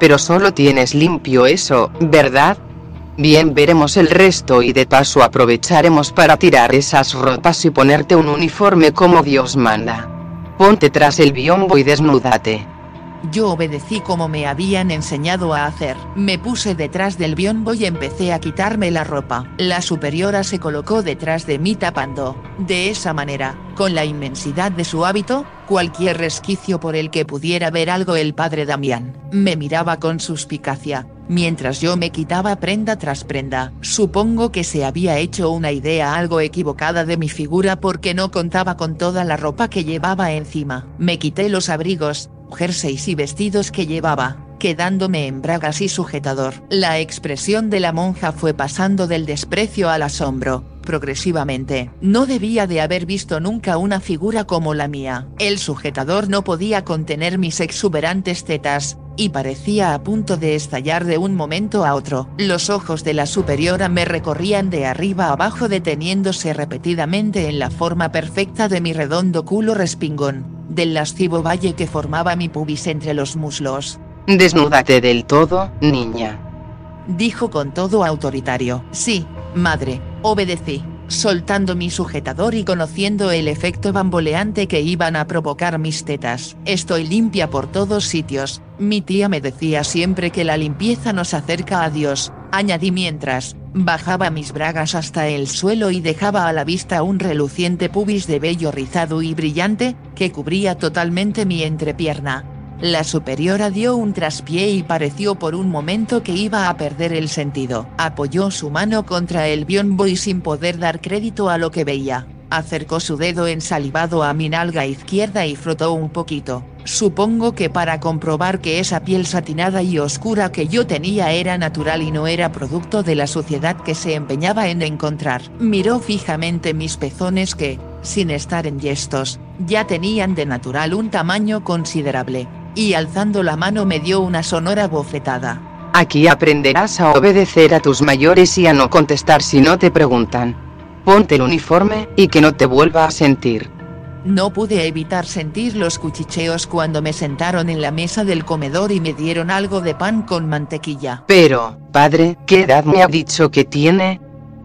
Pero solo tienes limpio eso, ¿verdad? Bien veremos el resto y de paso aprovecharemos para tirar esas ropas y ponerte un uniforme como Dios manda. Ponte tras el biombo y desnúdate. Yo obedecí como me habían enseñado a hacer. Me puse detrás del biombo y empecé a quitarme la ropa. La superiora se colocó detrás de mí tapando. De esa manera, con la inmensidad de su hábito, cualquier resquicio por el que pudiera ver algo el padre Damián, me miraba con suspicacia, mientras yo me quitaba prenda tras prenda. Supongo que se había hecho una idea algo equivocada de mi figura porque no contaba con toda la ropa que llevaba encima. Me quité los abrigos, jerseys y vestidos que llevaba, quedándome en bragas y sujetador. La expresión de la monja fue pasando del desprecio al asombro, progresivamente. No debía de haber visto nunca una figura como la mía. El sujetador no podía contener mis exuberantes tetas, y parecía a punto de estallar de un momento a otro. Los ojos de la superiora me recorrían de arriba abajo deteniéndose repetidamente en la forma perfecta de mi redondo culo respingón del lascivo valle que formaba mi pubis entre los muslos. Desnúdate del todo, niña. Dijo con todo autoritario. Sí, madre, obedecí, soltando mi sujetador y conociendo el efecto bamboleante que iban a provocar mis tetas. Estoy limpia por todos sitios, mi tía me decía siempre que la limpieza nos acerca a Dios, añadí mientras, bajaba mis bragas hasta el suelo y dejaba a la vista un reluciente pubis de vello rizado y brillante, que cubría totalmente mi entrepierna. La superiora dio un traspié y pareció por un momento que iba a perder el sentido. Apoyó su mano contra el biombo y sin poder dar crédito a lo que veía, acercó su dedo ensalivado a mi nalga izquierda y frotó un poquito. Supongo que para comprobar que esa piel satinada y oscura que yo tenía era natural y no era producto de la suciedad que se empeñaba en encontrar. Miró fijamente mis pezones que, sin estar en gestos, ya tenían de natural un tamaño considerable, y alzando la mano me dio una sonora bofetada. Aquí aprenderás a obedecer a tus mayores y a no contestar si no te preguntan. Ponte el uniforme, y que no te vuelva a sentir. No pude evitar sentir los cuchicheos cuando me sentaron en la mesa del comedor y me dieron algo de pan con mantequilla. Pero, padre, ¿qué edad me ha dicho que tiene?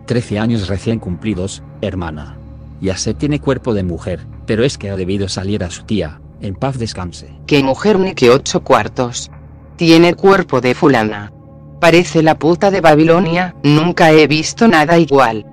Trece años recién cumplidos, hermana. Ya se tiene cuerpo de mujer, pero es que ha debido salir a su tía, en paz descanse. ¿Qué mujer ni que ocho cuartos? Tiene cuerpo de fulana. Parece la puta de Babilonia, nunca he visto nada igual.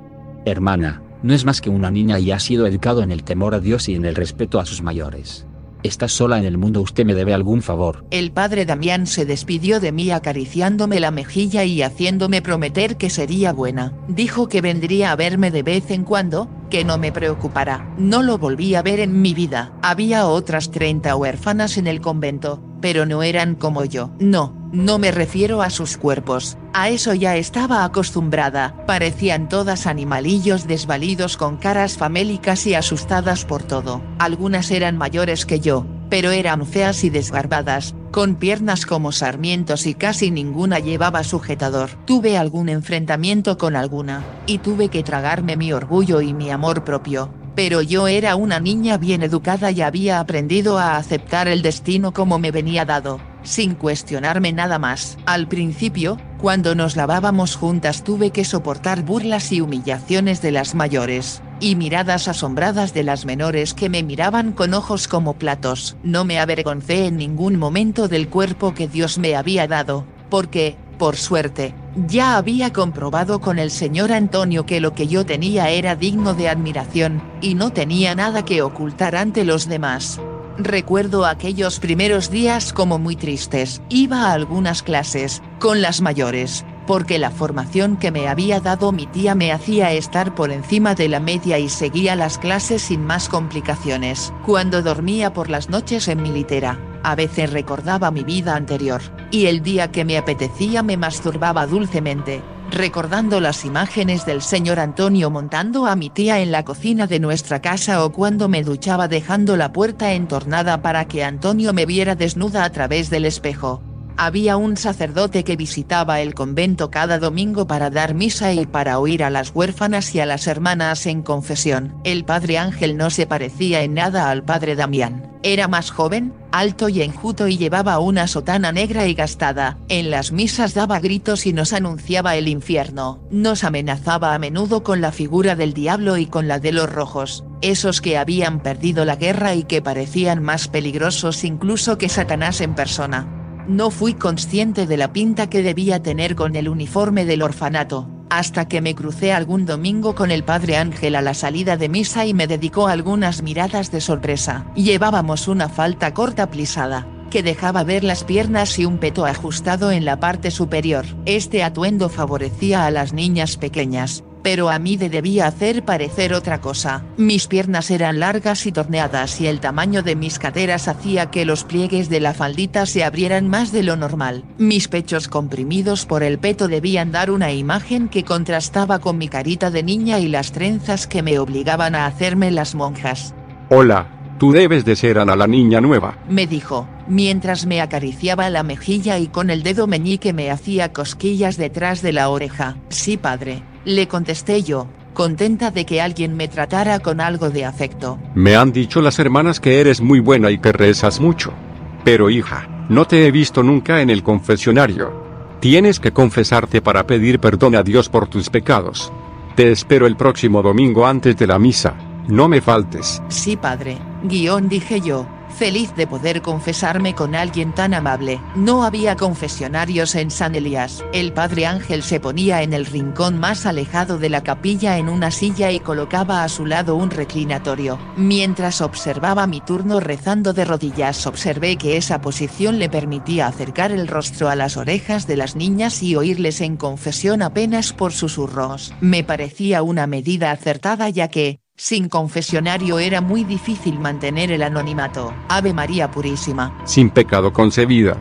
Hermana, no es más que una niña y ha sido educado en el temor a Dios y en el respeto a sus mayores. Está sola en el mundo, usted me debe algún favor. El padre Damián se despidió de mí acariciándome la mejilla y haciéndome prometer que sería buena. Dijo que vendría a verme de vez en cuando, que no me preocupará. No lo volví a ver en mi vida. Había otras 30 huérfanas en el convento, pero no eran como yo. No, no me refiero a sus cuerpos, a eso ya estaba acostumbrada, parecían todas animalillos desvalidos con caras famélicas y asustadas por todo. Algunas eran mayores que yo, pero eran feas y desgarbadas, con piernas como sarmientos y casi ninguna llevaba sujetador. Tuve algún enfrentamiento con alguna, y tuve que tragarme mi orgullo y mi amor propio, pero yo era una niña bien educada y había aprendido a aceptar el destino como me venía dado, sin cuestionarme nada más. Al principio, cuando nos lavábamos juntas tuve que soportar burlas y humillaciones de las mayores, y miradas asombradas de las menores que me miraban con ojos como platos. No me avergoncé en ningún momento del cuerpo que Dios me había dado, porque, por suerte, ya había comprobado con el señor Antonio que lo que yo tenía era digno de admiración, y no tenía nada que ocultar ante los demás. Recuerdo aquellos primeros días como muy tristes. Iba a algunas clases, con las mayores, porque la formación que me había dado mi tía me hacía estar por encima de la media y seguía las clases sin más complicaciones. Cuando dormía por las noches en mi litera, a veces recordaba mi vida anterior, y el día que me apetecía me masturbaba dulcemente, recordando las imágenes del señor Antonio montando a mi tía en la cocina de nuestra casa o cuando me duchaba dejando la puerta entornada para que Antonio me viera desnuda a través del espejo. Había un sacerdote que visitaba el convento cada domingo para dar misa y para oír a las huérfanas y a las hermanas en confesión. El padre Ángel no se parecía en nada al padre Damián. Era más joven, alto y enjuto y llevaba una sotana negra y gastada. En las misas daba gritos y nos anunciaba el infierno. Nos amenazaba a menudo con la figura del diablo y con la de los rojos esos que habían perdido la guerra y que parecían más peligrosos incluso que Satanás en persona. No fui consciente de la pinta que debía tener con el uniforme del orfanato, hasta que me crucé algún domingo con el padre Ángel a la salida de misa y me dedicó algunas miradas de sorpresa. Llevábamos una falta corta plisada, que dejaba ver las piernas y un peto ajustado en la parte superior. Este atuendo favorecía a las niñas pequeñas, pero a mí de debía hacer parecer otra cosa. Mis piernas eran largas y torneadas y el tamaño de mis caderas hacía que los pliegues de la faldita se abrieran más de lo normal. Mis pechos comprimidos por el peto debían dar una imagen que contrastaba con mi carita de niña y las trenzas que me obligaban a hacerme las monjas. Hola, Tú debes de ser Ana la niña nueva. Me dijo, mientras me acariciaba la mejilla y con el dedo meñique me hacía cosquillas detrás de la oreja. Sí, padre, le contesté yo, contenta de que alguien me tratara con algo de afecto. Me han dicho las hermanas que eres muy buena y que rezas mucho. Pero hija, no te he visto nunca en el confesionario. Tienes que confesarte para pedir perdón a Dios por tus pecados. Te espero el próximo domingo antes de la misa. No me faltes. Sí, padre, guion dije yo, feliz de poder confesarme con alguien tan amable. No había confesionarios en San Elías. El padre Ángel se ponía en el rincón más alejado de la capilla en una silla y colocaba a su lado un reclinatorio. Mientras observaba mi turno rezando de rodillas observé que esa posición le permitía acercar el rostro a las orejas de las niñas y oírles en confesión apenas por susurros. Me parecía una medida acertada ya que, sin confesionario era muy difícil mantener el anonimato. Ave María Purísima. Sin pecado concebida.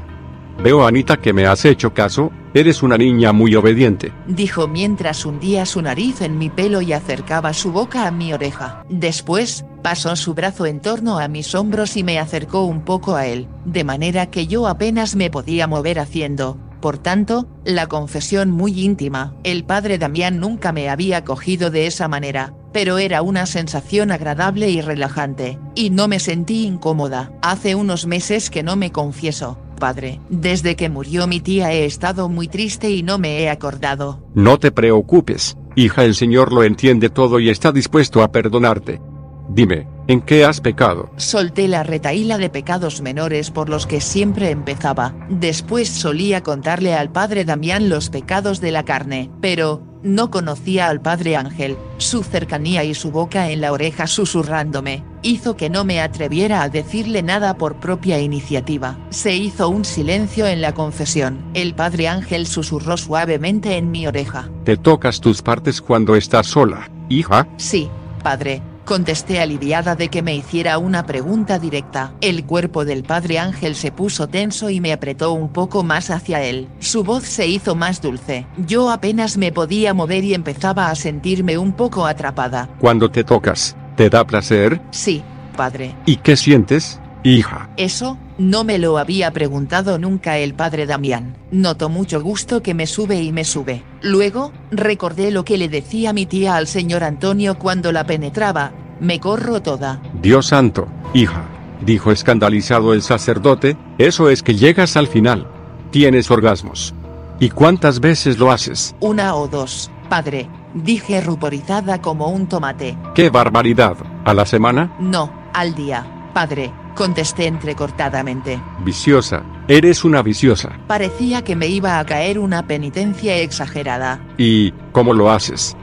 Veo Anita que me has hecho caso, eres una niña muy obediente. Dijo mientras hundía su nariz en mi pelo y acercaba su boca a mi oreja. Después, pasó su brazo en torno a mis hombros y me acercó un poco a él, de manera que yo apenas me podía mover haciendo, por tanto, la confesión muy íntima. El padre Damián nunca me había cogido de esa manera, pero era una sensación agradable y relajante, y no me sentí incómoda. Hace unos meses que no me confieso, padre. Desde que murió mi tía he estado muy triste y no me he acordado. No te preocupes, hija, el Señor lo entiende todo y está dispuesto a perdonarte. Dime, ¿en qué has pecado? Solté la retaíla de pecados menores por los que siempre empezaba. Después solía contarle al padre Damián los pecados de la carne, pero, no conocía al padre Ángel, su cercanía y su boca en la oreja susurrándome, hizo que no me atreviera a decirle nada por propia iniciativa. Se hizo un silencio en la confesión. El padre Ángel susurró suavemente en mi oreja. ¿Te tocas tus partes cuando estás sola, hija? Sí, padre, Contesté aliviada de que me hiciera una pregunta directa. El cuerpo del padre Ángel se puso tenso y me apretó un poco más hacia él. Su voz se hizo más dulce. Yo apenas me podía mover y empezaba a sentirme un poco atrapada. Cuando te tocas, ¿te da placer? Sí, padre. ¿Y qué sientes, hija? Eso, no me lo había preguntado nunca el padre Damián. Noto mucho gusto que me sube y me sube. Luego, recordé lo que le decía mi tía al señor Antonio cuando la penetraba. Me corro toda. Dios santo, hija, dijo escandalizado el sacerdote, eso es que llegas al final. Tienes orgasmos. ¿Y cuántas veces lo haces? Una o dos, padre, dije ruborizada como un tomate. ¡Qué barbaridad! ¿A la semana? No, al día, padre contesté entrecortadamente. Viciosa, eres una viciosa. Parecía que me iba a caer una penitencia exagerada. ¿Y cómo lo haces?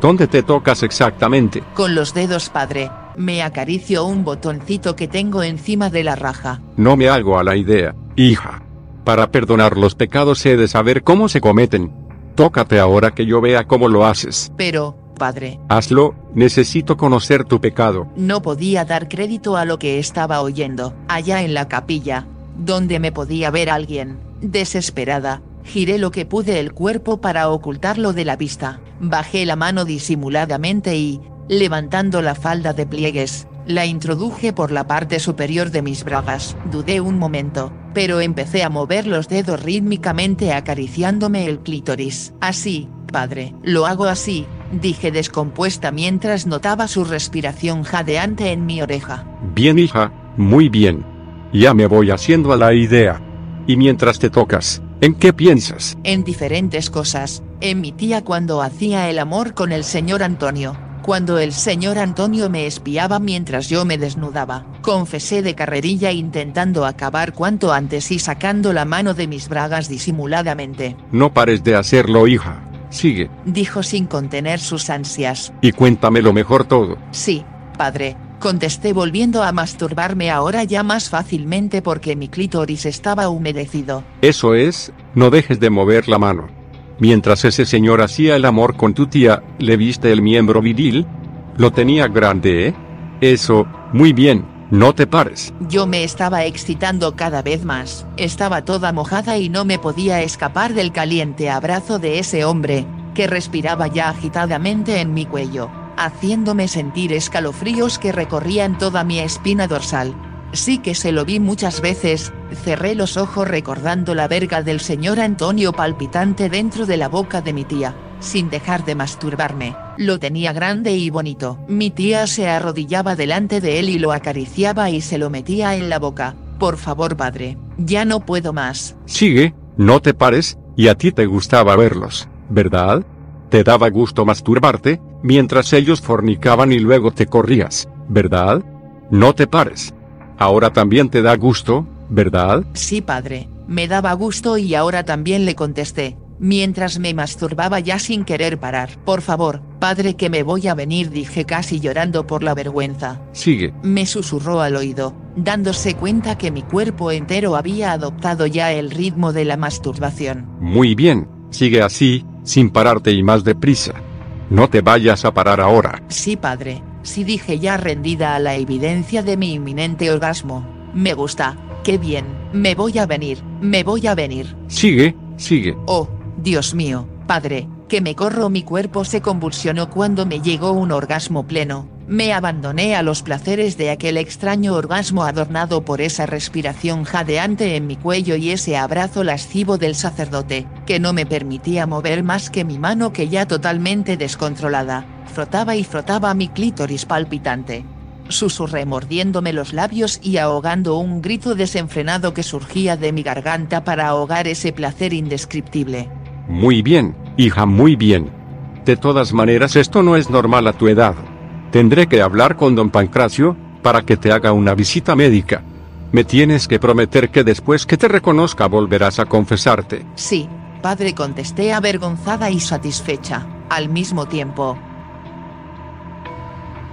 ¿Dónde te tocas exactamente? Con los dedos, padre. Me acaricio un botoncito que tengo encima de la raja. No me hago a la idea, hija. Para perdonar los pecados he de saber cómo se cometen. Tócate ahora que yo vea cómo lo haces. Pero, padre. Hazlo, necesito conocer tu pecado. No podía dar crédito a lo que estaba oyendo. Allá en la capilla, donde me podía ver alguien, desesperada, giré lo que pude el cuerpo para ocultarlo de la vista, bajé la mano disimuladamente y, levantando la falda de pliegues, la introduje por la parte superior de mis bragas. Dudé un momento, pero empecé a mover los dedos rítmicamente acariciándome el clítoris. Así, padre. Lo hago así, dije descompuesta mientras notaba su respiración jadeante en mi oreja. Bien hija, muy bien. Ya me voy haciendo a la idea. Y mientras te tocas, ¿en qué piensas? En diferentes cosas, en mi tía cuando hacía el amor con el señor Antonio, cuando el señor Antonio me espiaba mientras yo me desnudaba, confesé de carrerilla intentando acabar cuanto antes y sacando la mano de mis bragas disimuladamente. No pares de hacerlo, hija. Sigue. Dijo sin contener sus ansias. Y cuéntame lo mejor todo. Sí, padre, contesté volviendo a masturbarme ahora ya más fácilmente porque mi clítoris estaba humedecido. Eso es, no dejes de mover la mano. Mientras ese señor hacía el amor con tu tía, ¿le viste el miembro viril? Lo tenía grande, ¿eh? Eso, muy bien, no te pares. Yo me estaba excitando cada vez más, estaba toda mojada y no me podía escapar del caliente abrazo de ese hombre, que respiraba ya agitadamente en mi cuello, haciéndome sentir escalofríos que recorrían toda mi espina dorsal. Sí que se lo vi muchas veces, cerré los ojos recordando la verga del señor Antonio palpitante dentro de la boca de mi tía, sin dejar de masturbarme, lo tenía grande y bonito. Mi tía se arrodillaba delante de él y lo acariciaba y se lo metía en la boca. Por favor padre, ya no puedo más. Sigue, no te pares, y a ti te gustaba verlos, ¿verdad? Te daba gusto masturbarte, mientras ellos fornicaban y luego te corrías, ¿verdad? No te pares. Ahora también te da gusto, ¿verdad? Sí padre, me daba gusto y ahora también le contesté, mientras me masturbaba ya sin querer parar. Por favor, padre que me voy a venir dije casi llorando por la vergüenza. Sigue. Me susurró al oído, dándose cuenta que mi cuerpo entero había adoptado ya el ritmo de la masturbación. Muy bien, sigue así, sin pararte y más deprisa. No te vayas a parar ahora. Sí padre, sí dije ya rendida a la evidencia de mi inminente orgasmo. Me gusta, qué bien, me voy a venir, me voy a venir. Sigue, sigue. Oh, Dios mío, padre, que me corro mi cuerpo se convulsionó cuando me llegó un orgasmo pleno. Me abandoné a los placeres de aquel extraño orgasmo adornado por esa respiración jadeante en mi cuello y ese abrazo lascivo del sacerdote, que no me permitía mover más que mi mano que ya totalmente descontrolada, frotaba y frotaba mi clítoris palpitante. Susurré mordiéndome los labios y ahogando un grito desenfrenado que surgía de mi garganta para ahogar ese placer indescriptible. Muy bien, hija, muy bien. De todas maneras, esto no es normal a tu edad. Tendré que hablar con don Pancracio, para que te haga una visita médica. Me tienes que prometer que después que te reconozca volverás a confesarte. Sí, padre contesté avergonzada y satisfecha, al mismo tiempo.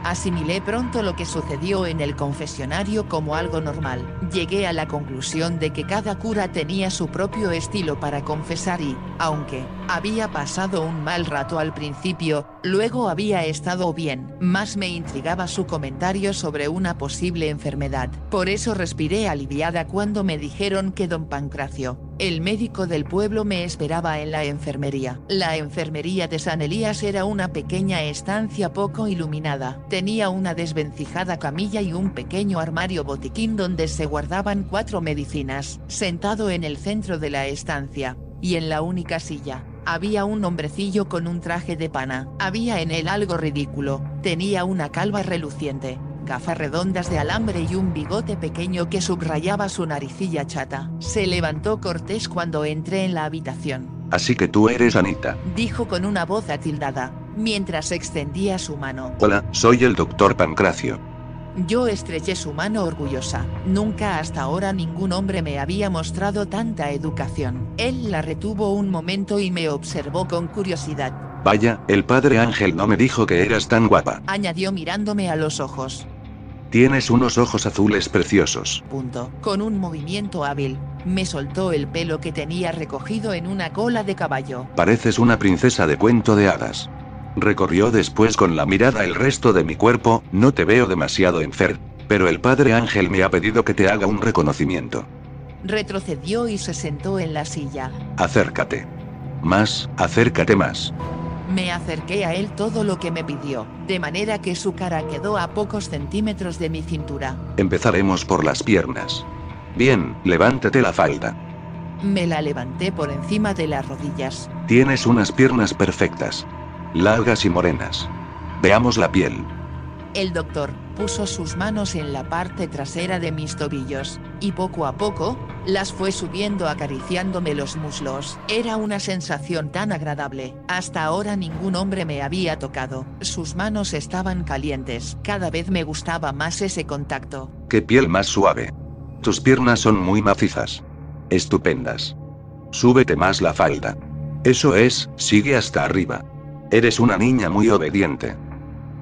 Asimilé pronto lo que sucedió en el confesionario como algo normal. Llegué a la conclusión de que cada cura tenía su propio estilo para confesar y, aunque había pasado un mal rato al principio, luego había estado bien. Más me intrigaba su comentario sobre una posible enfermedad. Por eso respiré aliviada cuando me dijeron que don Pancracio, el médico del pueblo me esperaba en la enfermería. La enfermería de San Elías era una pequeña estancia poco iluminada. Tenía una desvencijada camilla y un pequeño armario botiquín donde se guardaban cuatro medicinas. Sentado en el centro de la estancia, y en la única silla, había un hombrecillo con un traje de pana. Había en él algo ridículo, tenía una calva reluciente, gafas redondas de alambre y un bigote pequeño que subrayaba su naricilla chata. Se levantó cortés cuando entré en la habitación. Así que tú eres Anita. Dijo con una voz atildada, mientras extendía su mano. Hola, soy el doctor Pancracio. Yo estreché su mano orgullosa. Nunca hasta ahora ningún hombre me había mostrado tanta educación. Él la retuvo un momento y me observó con curiosidad. Vaya, el padre Ángel no me dijo que eras tan guapa. Añadió mirándome a los ojos. Tienes unos ojos azules preciosos. Punto. Con un movimiento hábil, me soltó el pelo que tenía recogido en una cola de caballo. Pareces una princesa de cuento de hadas. Recorrió después con la mirada el resto de mi cuerpo, no te veo demasiado enfer. Pero el padre Ángel me ha pedido que te haga un reconocimiento. Retrocedió y se sentó en la silla. Acércate. Más, acércate más. Me acerqué a él todo lo que me pidió, de manera que su cara quedó a pocos centímetros de mi cintura. Empezaremos por las piernas. Bien, levántate la falda. Me la levanté por encima de las rodillas. Tienes unas piernas perfectas. Largas y morenas. Veamos la piel. El doctor, Puso sus manos en la parte trasera de mis tobillos, y poco a poco, las fue subiendo acariciándome los muslos. Era una sensación tan agradable. Hasta ahora ningún hombre me había tocado. Sus manos estaban calientes. Cada vez me gustaba más ese contacto. Qué piel más suave. Tus piernas son muy macizas. Estupendas. Súbete más la falda. Eso es, sigue hasta arriba. Eres una niña muy obediente.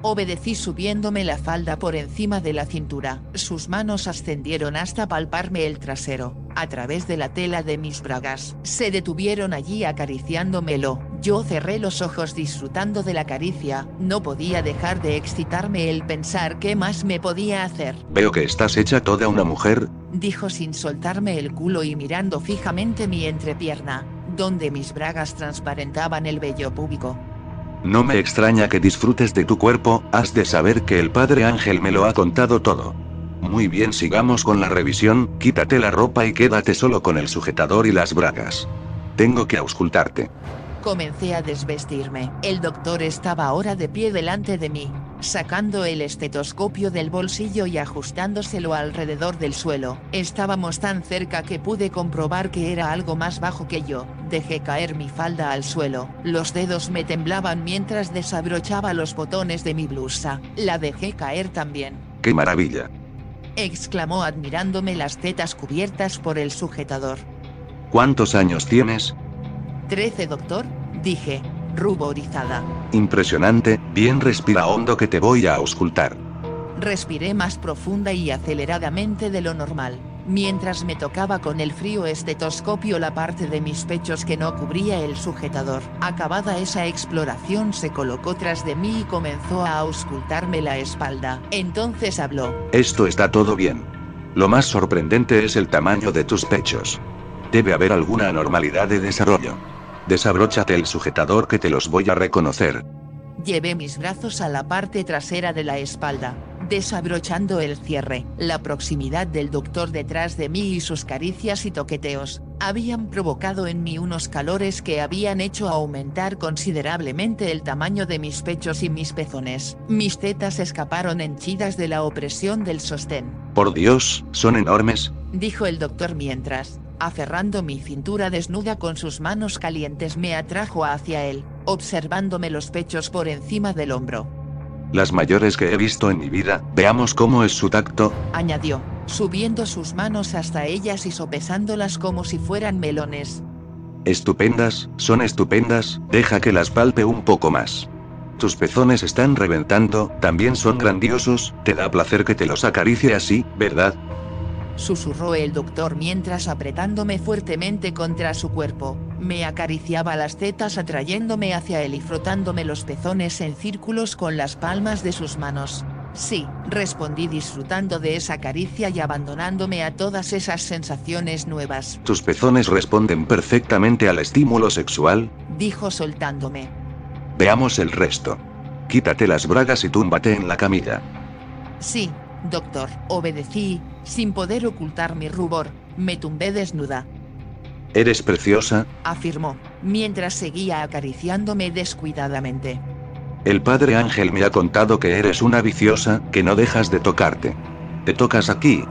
Obedecí subiéndome la falda por encima de la cintura. Sus manos ascendieron hasta palparme el trasero, a través de la tela de mis bragas. Se detuvieron allí acariciándomelo. Yo cerré los ojos disfrutando de la caricia. No podía dejar de excitarme el pensar qué más me podía hacer. Veo que estás hecha toda una mujer. Dijo sin soltarme el culo y mirando fijamente mi entrepierna, donde mis bragas transparentaban el vello púbico. No me extraña que disfrutes de tu cuerpo, has de saber que el padre Ángel me lo ha contado todo. Muy bien, sigamos con la revisión, quítate la ropa y quédate solo con el sujetador y las bragas. Tengo que auscultarte. Comencé a desvestirme. El doctor estaba ahora de pie delante de mí, sacando el estetoscopio del bolsillo y ajustándoselo alrededor del suelo. Estábamos tan cerca que pude comprobar que era algo más bajo que yo. Dejé caer mi falda al suelo. Los dedos me temblaban mientras desabrochaba los botones de mi blusa. La dejé caer también. ¡Qué maravilla! exclamó admirándome las tetas cubiertas por el sujetador. ¿Cuántos años tienes? Trece, doctor, dije, ruborizada. Impresionante, bien respira hondo que te voy a auscultar. Respiré más profunda y aceleradamente de lo normal, mientras me tocaba con el frío estetoscopio la parte de mis pechos que no cubría el sujetador. Acabada esa exploración se colocó tras de mí y comenzó a auscultarme la espalda. Entonces habló. Esto está todo bien. Lo más sorprendente es el tamaño de tus pechos. Debe haber alguna anormalidad de desarrollo. Desabróchate el sujetador que te los voy a reconocer. Llevé mis brazos a la parte trasera de la espalda, desabrochando el cierre. La proximidad del doctor detrás de mí y sus caricias y toqueteos, habían provocado en mí unos calores que habían hecho aumentar considerablemente el tamaño de mis pechos y mis pezones. Mis tetas escaparon henchidas de la opresión del sostén. Por Dios, son enormes. Dijo el doctor mientras, aferrando mi cintura desnuda con sus manos calientes me atrajo hacia él, observándome los pechos por encima del hombro. Las mayores que he visto en mi vida, veamos cómo es su tacto, añadió, subiendo sus manos hasta ellas y sopesándolas como si fueran melones. Estupendas, son estupendas, deja que las palpe un poco más. Tus pezones están reventando, también son grandiosos, te da placer que te los acaricie así, ¿verdad? Susurró el doctor mientras apretándome fuertemente contra su cuerpo, me acariciaba las tetas atrayéndome hacia él y frotándome los pezones en círculos con las palmas de sus manos. Sí, respondí disfrutando de esa caricia y abandonándome a todas esas sensaciones nuevas. Tus pezones responden perfectamente al estímulo sexual, dijo soltándome. Veamos el resto. Quítate las bragas y túmbate en la camilla. Sí, doctor, obedecí, sin poder ocultar mi rubor, me tumbé desnuda. Eres preciosa, afirmó, mientras seguía acariciándome descuidadamente. El padre Ángel me ha contado que eres una viciosa, que no dejas de tocarte. ¿Te tocas aquí?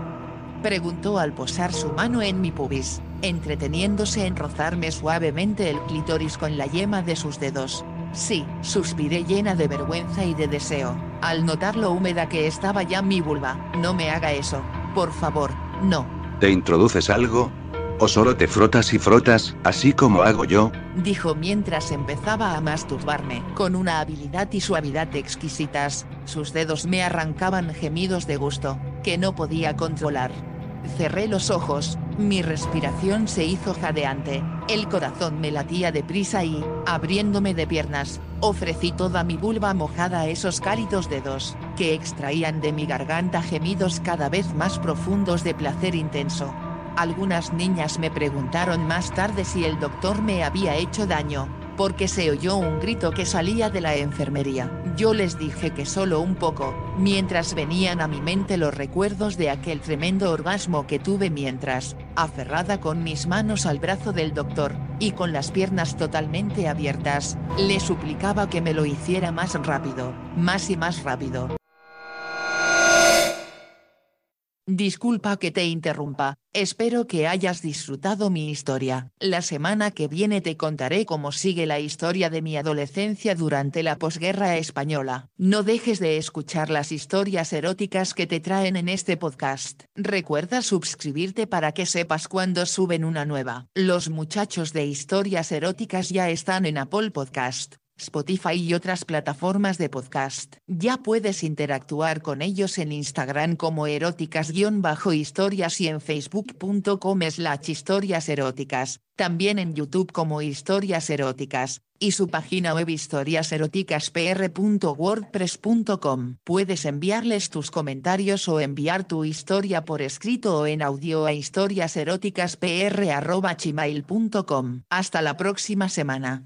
Preguntó al posar su mano en mi pubis, entreteniéndose en rozarme suavemente el clítoris con la yema de sus dedos. Sí, suspiré llena de vergüenza y de deseo, al notar lo húmeda que estaba ya mi vulva. No me haga eso, por favor, no. ¿Te introduces algo? ¿O solo te frotas y frotas, así como hago yo? Dijo mientras empezaba a masturbarme. Con una habilidad y suavidad exquisitas, sus dedos me arrancaban gemidos de gusto, que no podía controlar. Cerré los ojos, mi respiración se hizo jadeante, el corazón me latía deprisa y, abriéndome de piernas, ofrecí toda mi vulva mojada a esos cálidos dedos, que extraían de mi garganta gemidos cada vez más profundos de placer intenso. Algunas niñas me preguntaron más tarde si el doctor me había hecho daño, porque se oyó un grito que salía de la enfermería. Yo les dije que solo un poco, mientras venían a mi mente los recuerdos de aquel tremendo orgasmo que tuve mientras, aferrada con mis manos al brazo del doctor, y con las piernas totalmente abiertas, le suplicaba que me lo hiciera más rápido, más y más rápido. Disculpa que te interrumpa, espero que hayas disfrutado mi historia. La semana que viene te contaré cómo sigue la historia de mi adolescencia durante la posguerra española. No dejes de escuchar las historias eróticas que te traen en este podcast. Recuerda suscribirte para que sepas cuando suben una nueva. Los muchachos de historias eróticas ya están en Apple Podcast. Spotify y otras plataformas de podcast. Ya puedes interactuar con ellos en Instagram como eróticas-historias y en facebook.com slash historias eróticas, también en YouTube como historias eróticas, y su página web historiaseroticaspr.wordpress.com. Puedes enviarles tus comentarios o enviar tu historia por escrito o en audio a historiaseroticaspr.gmail.com. Hasta la próxima semana.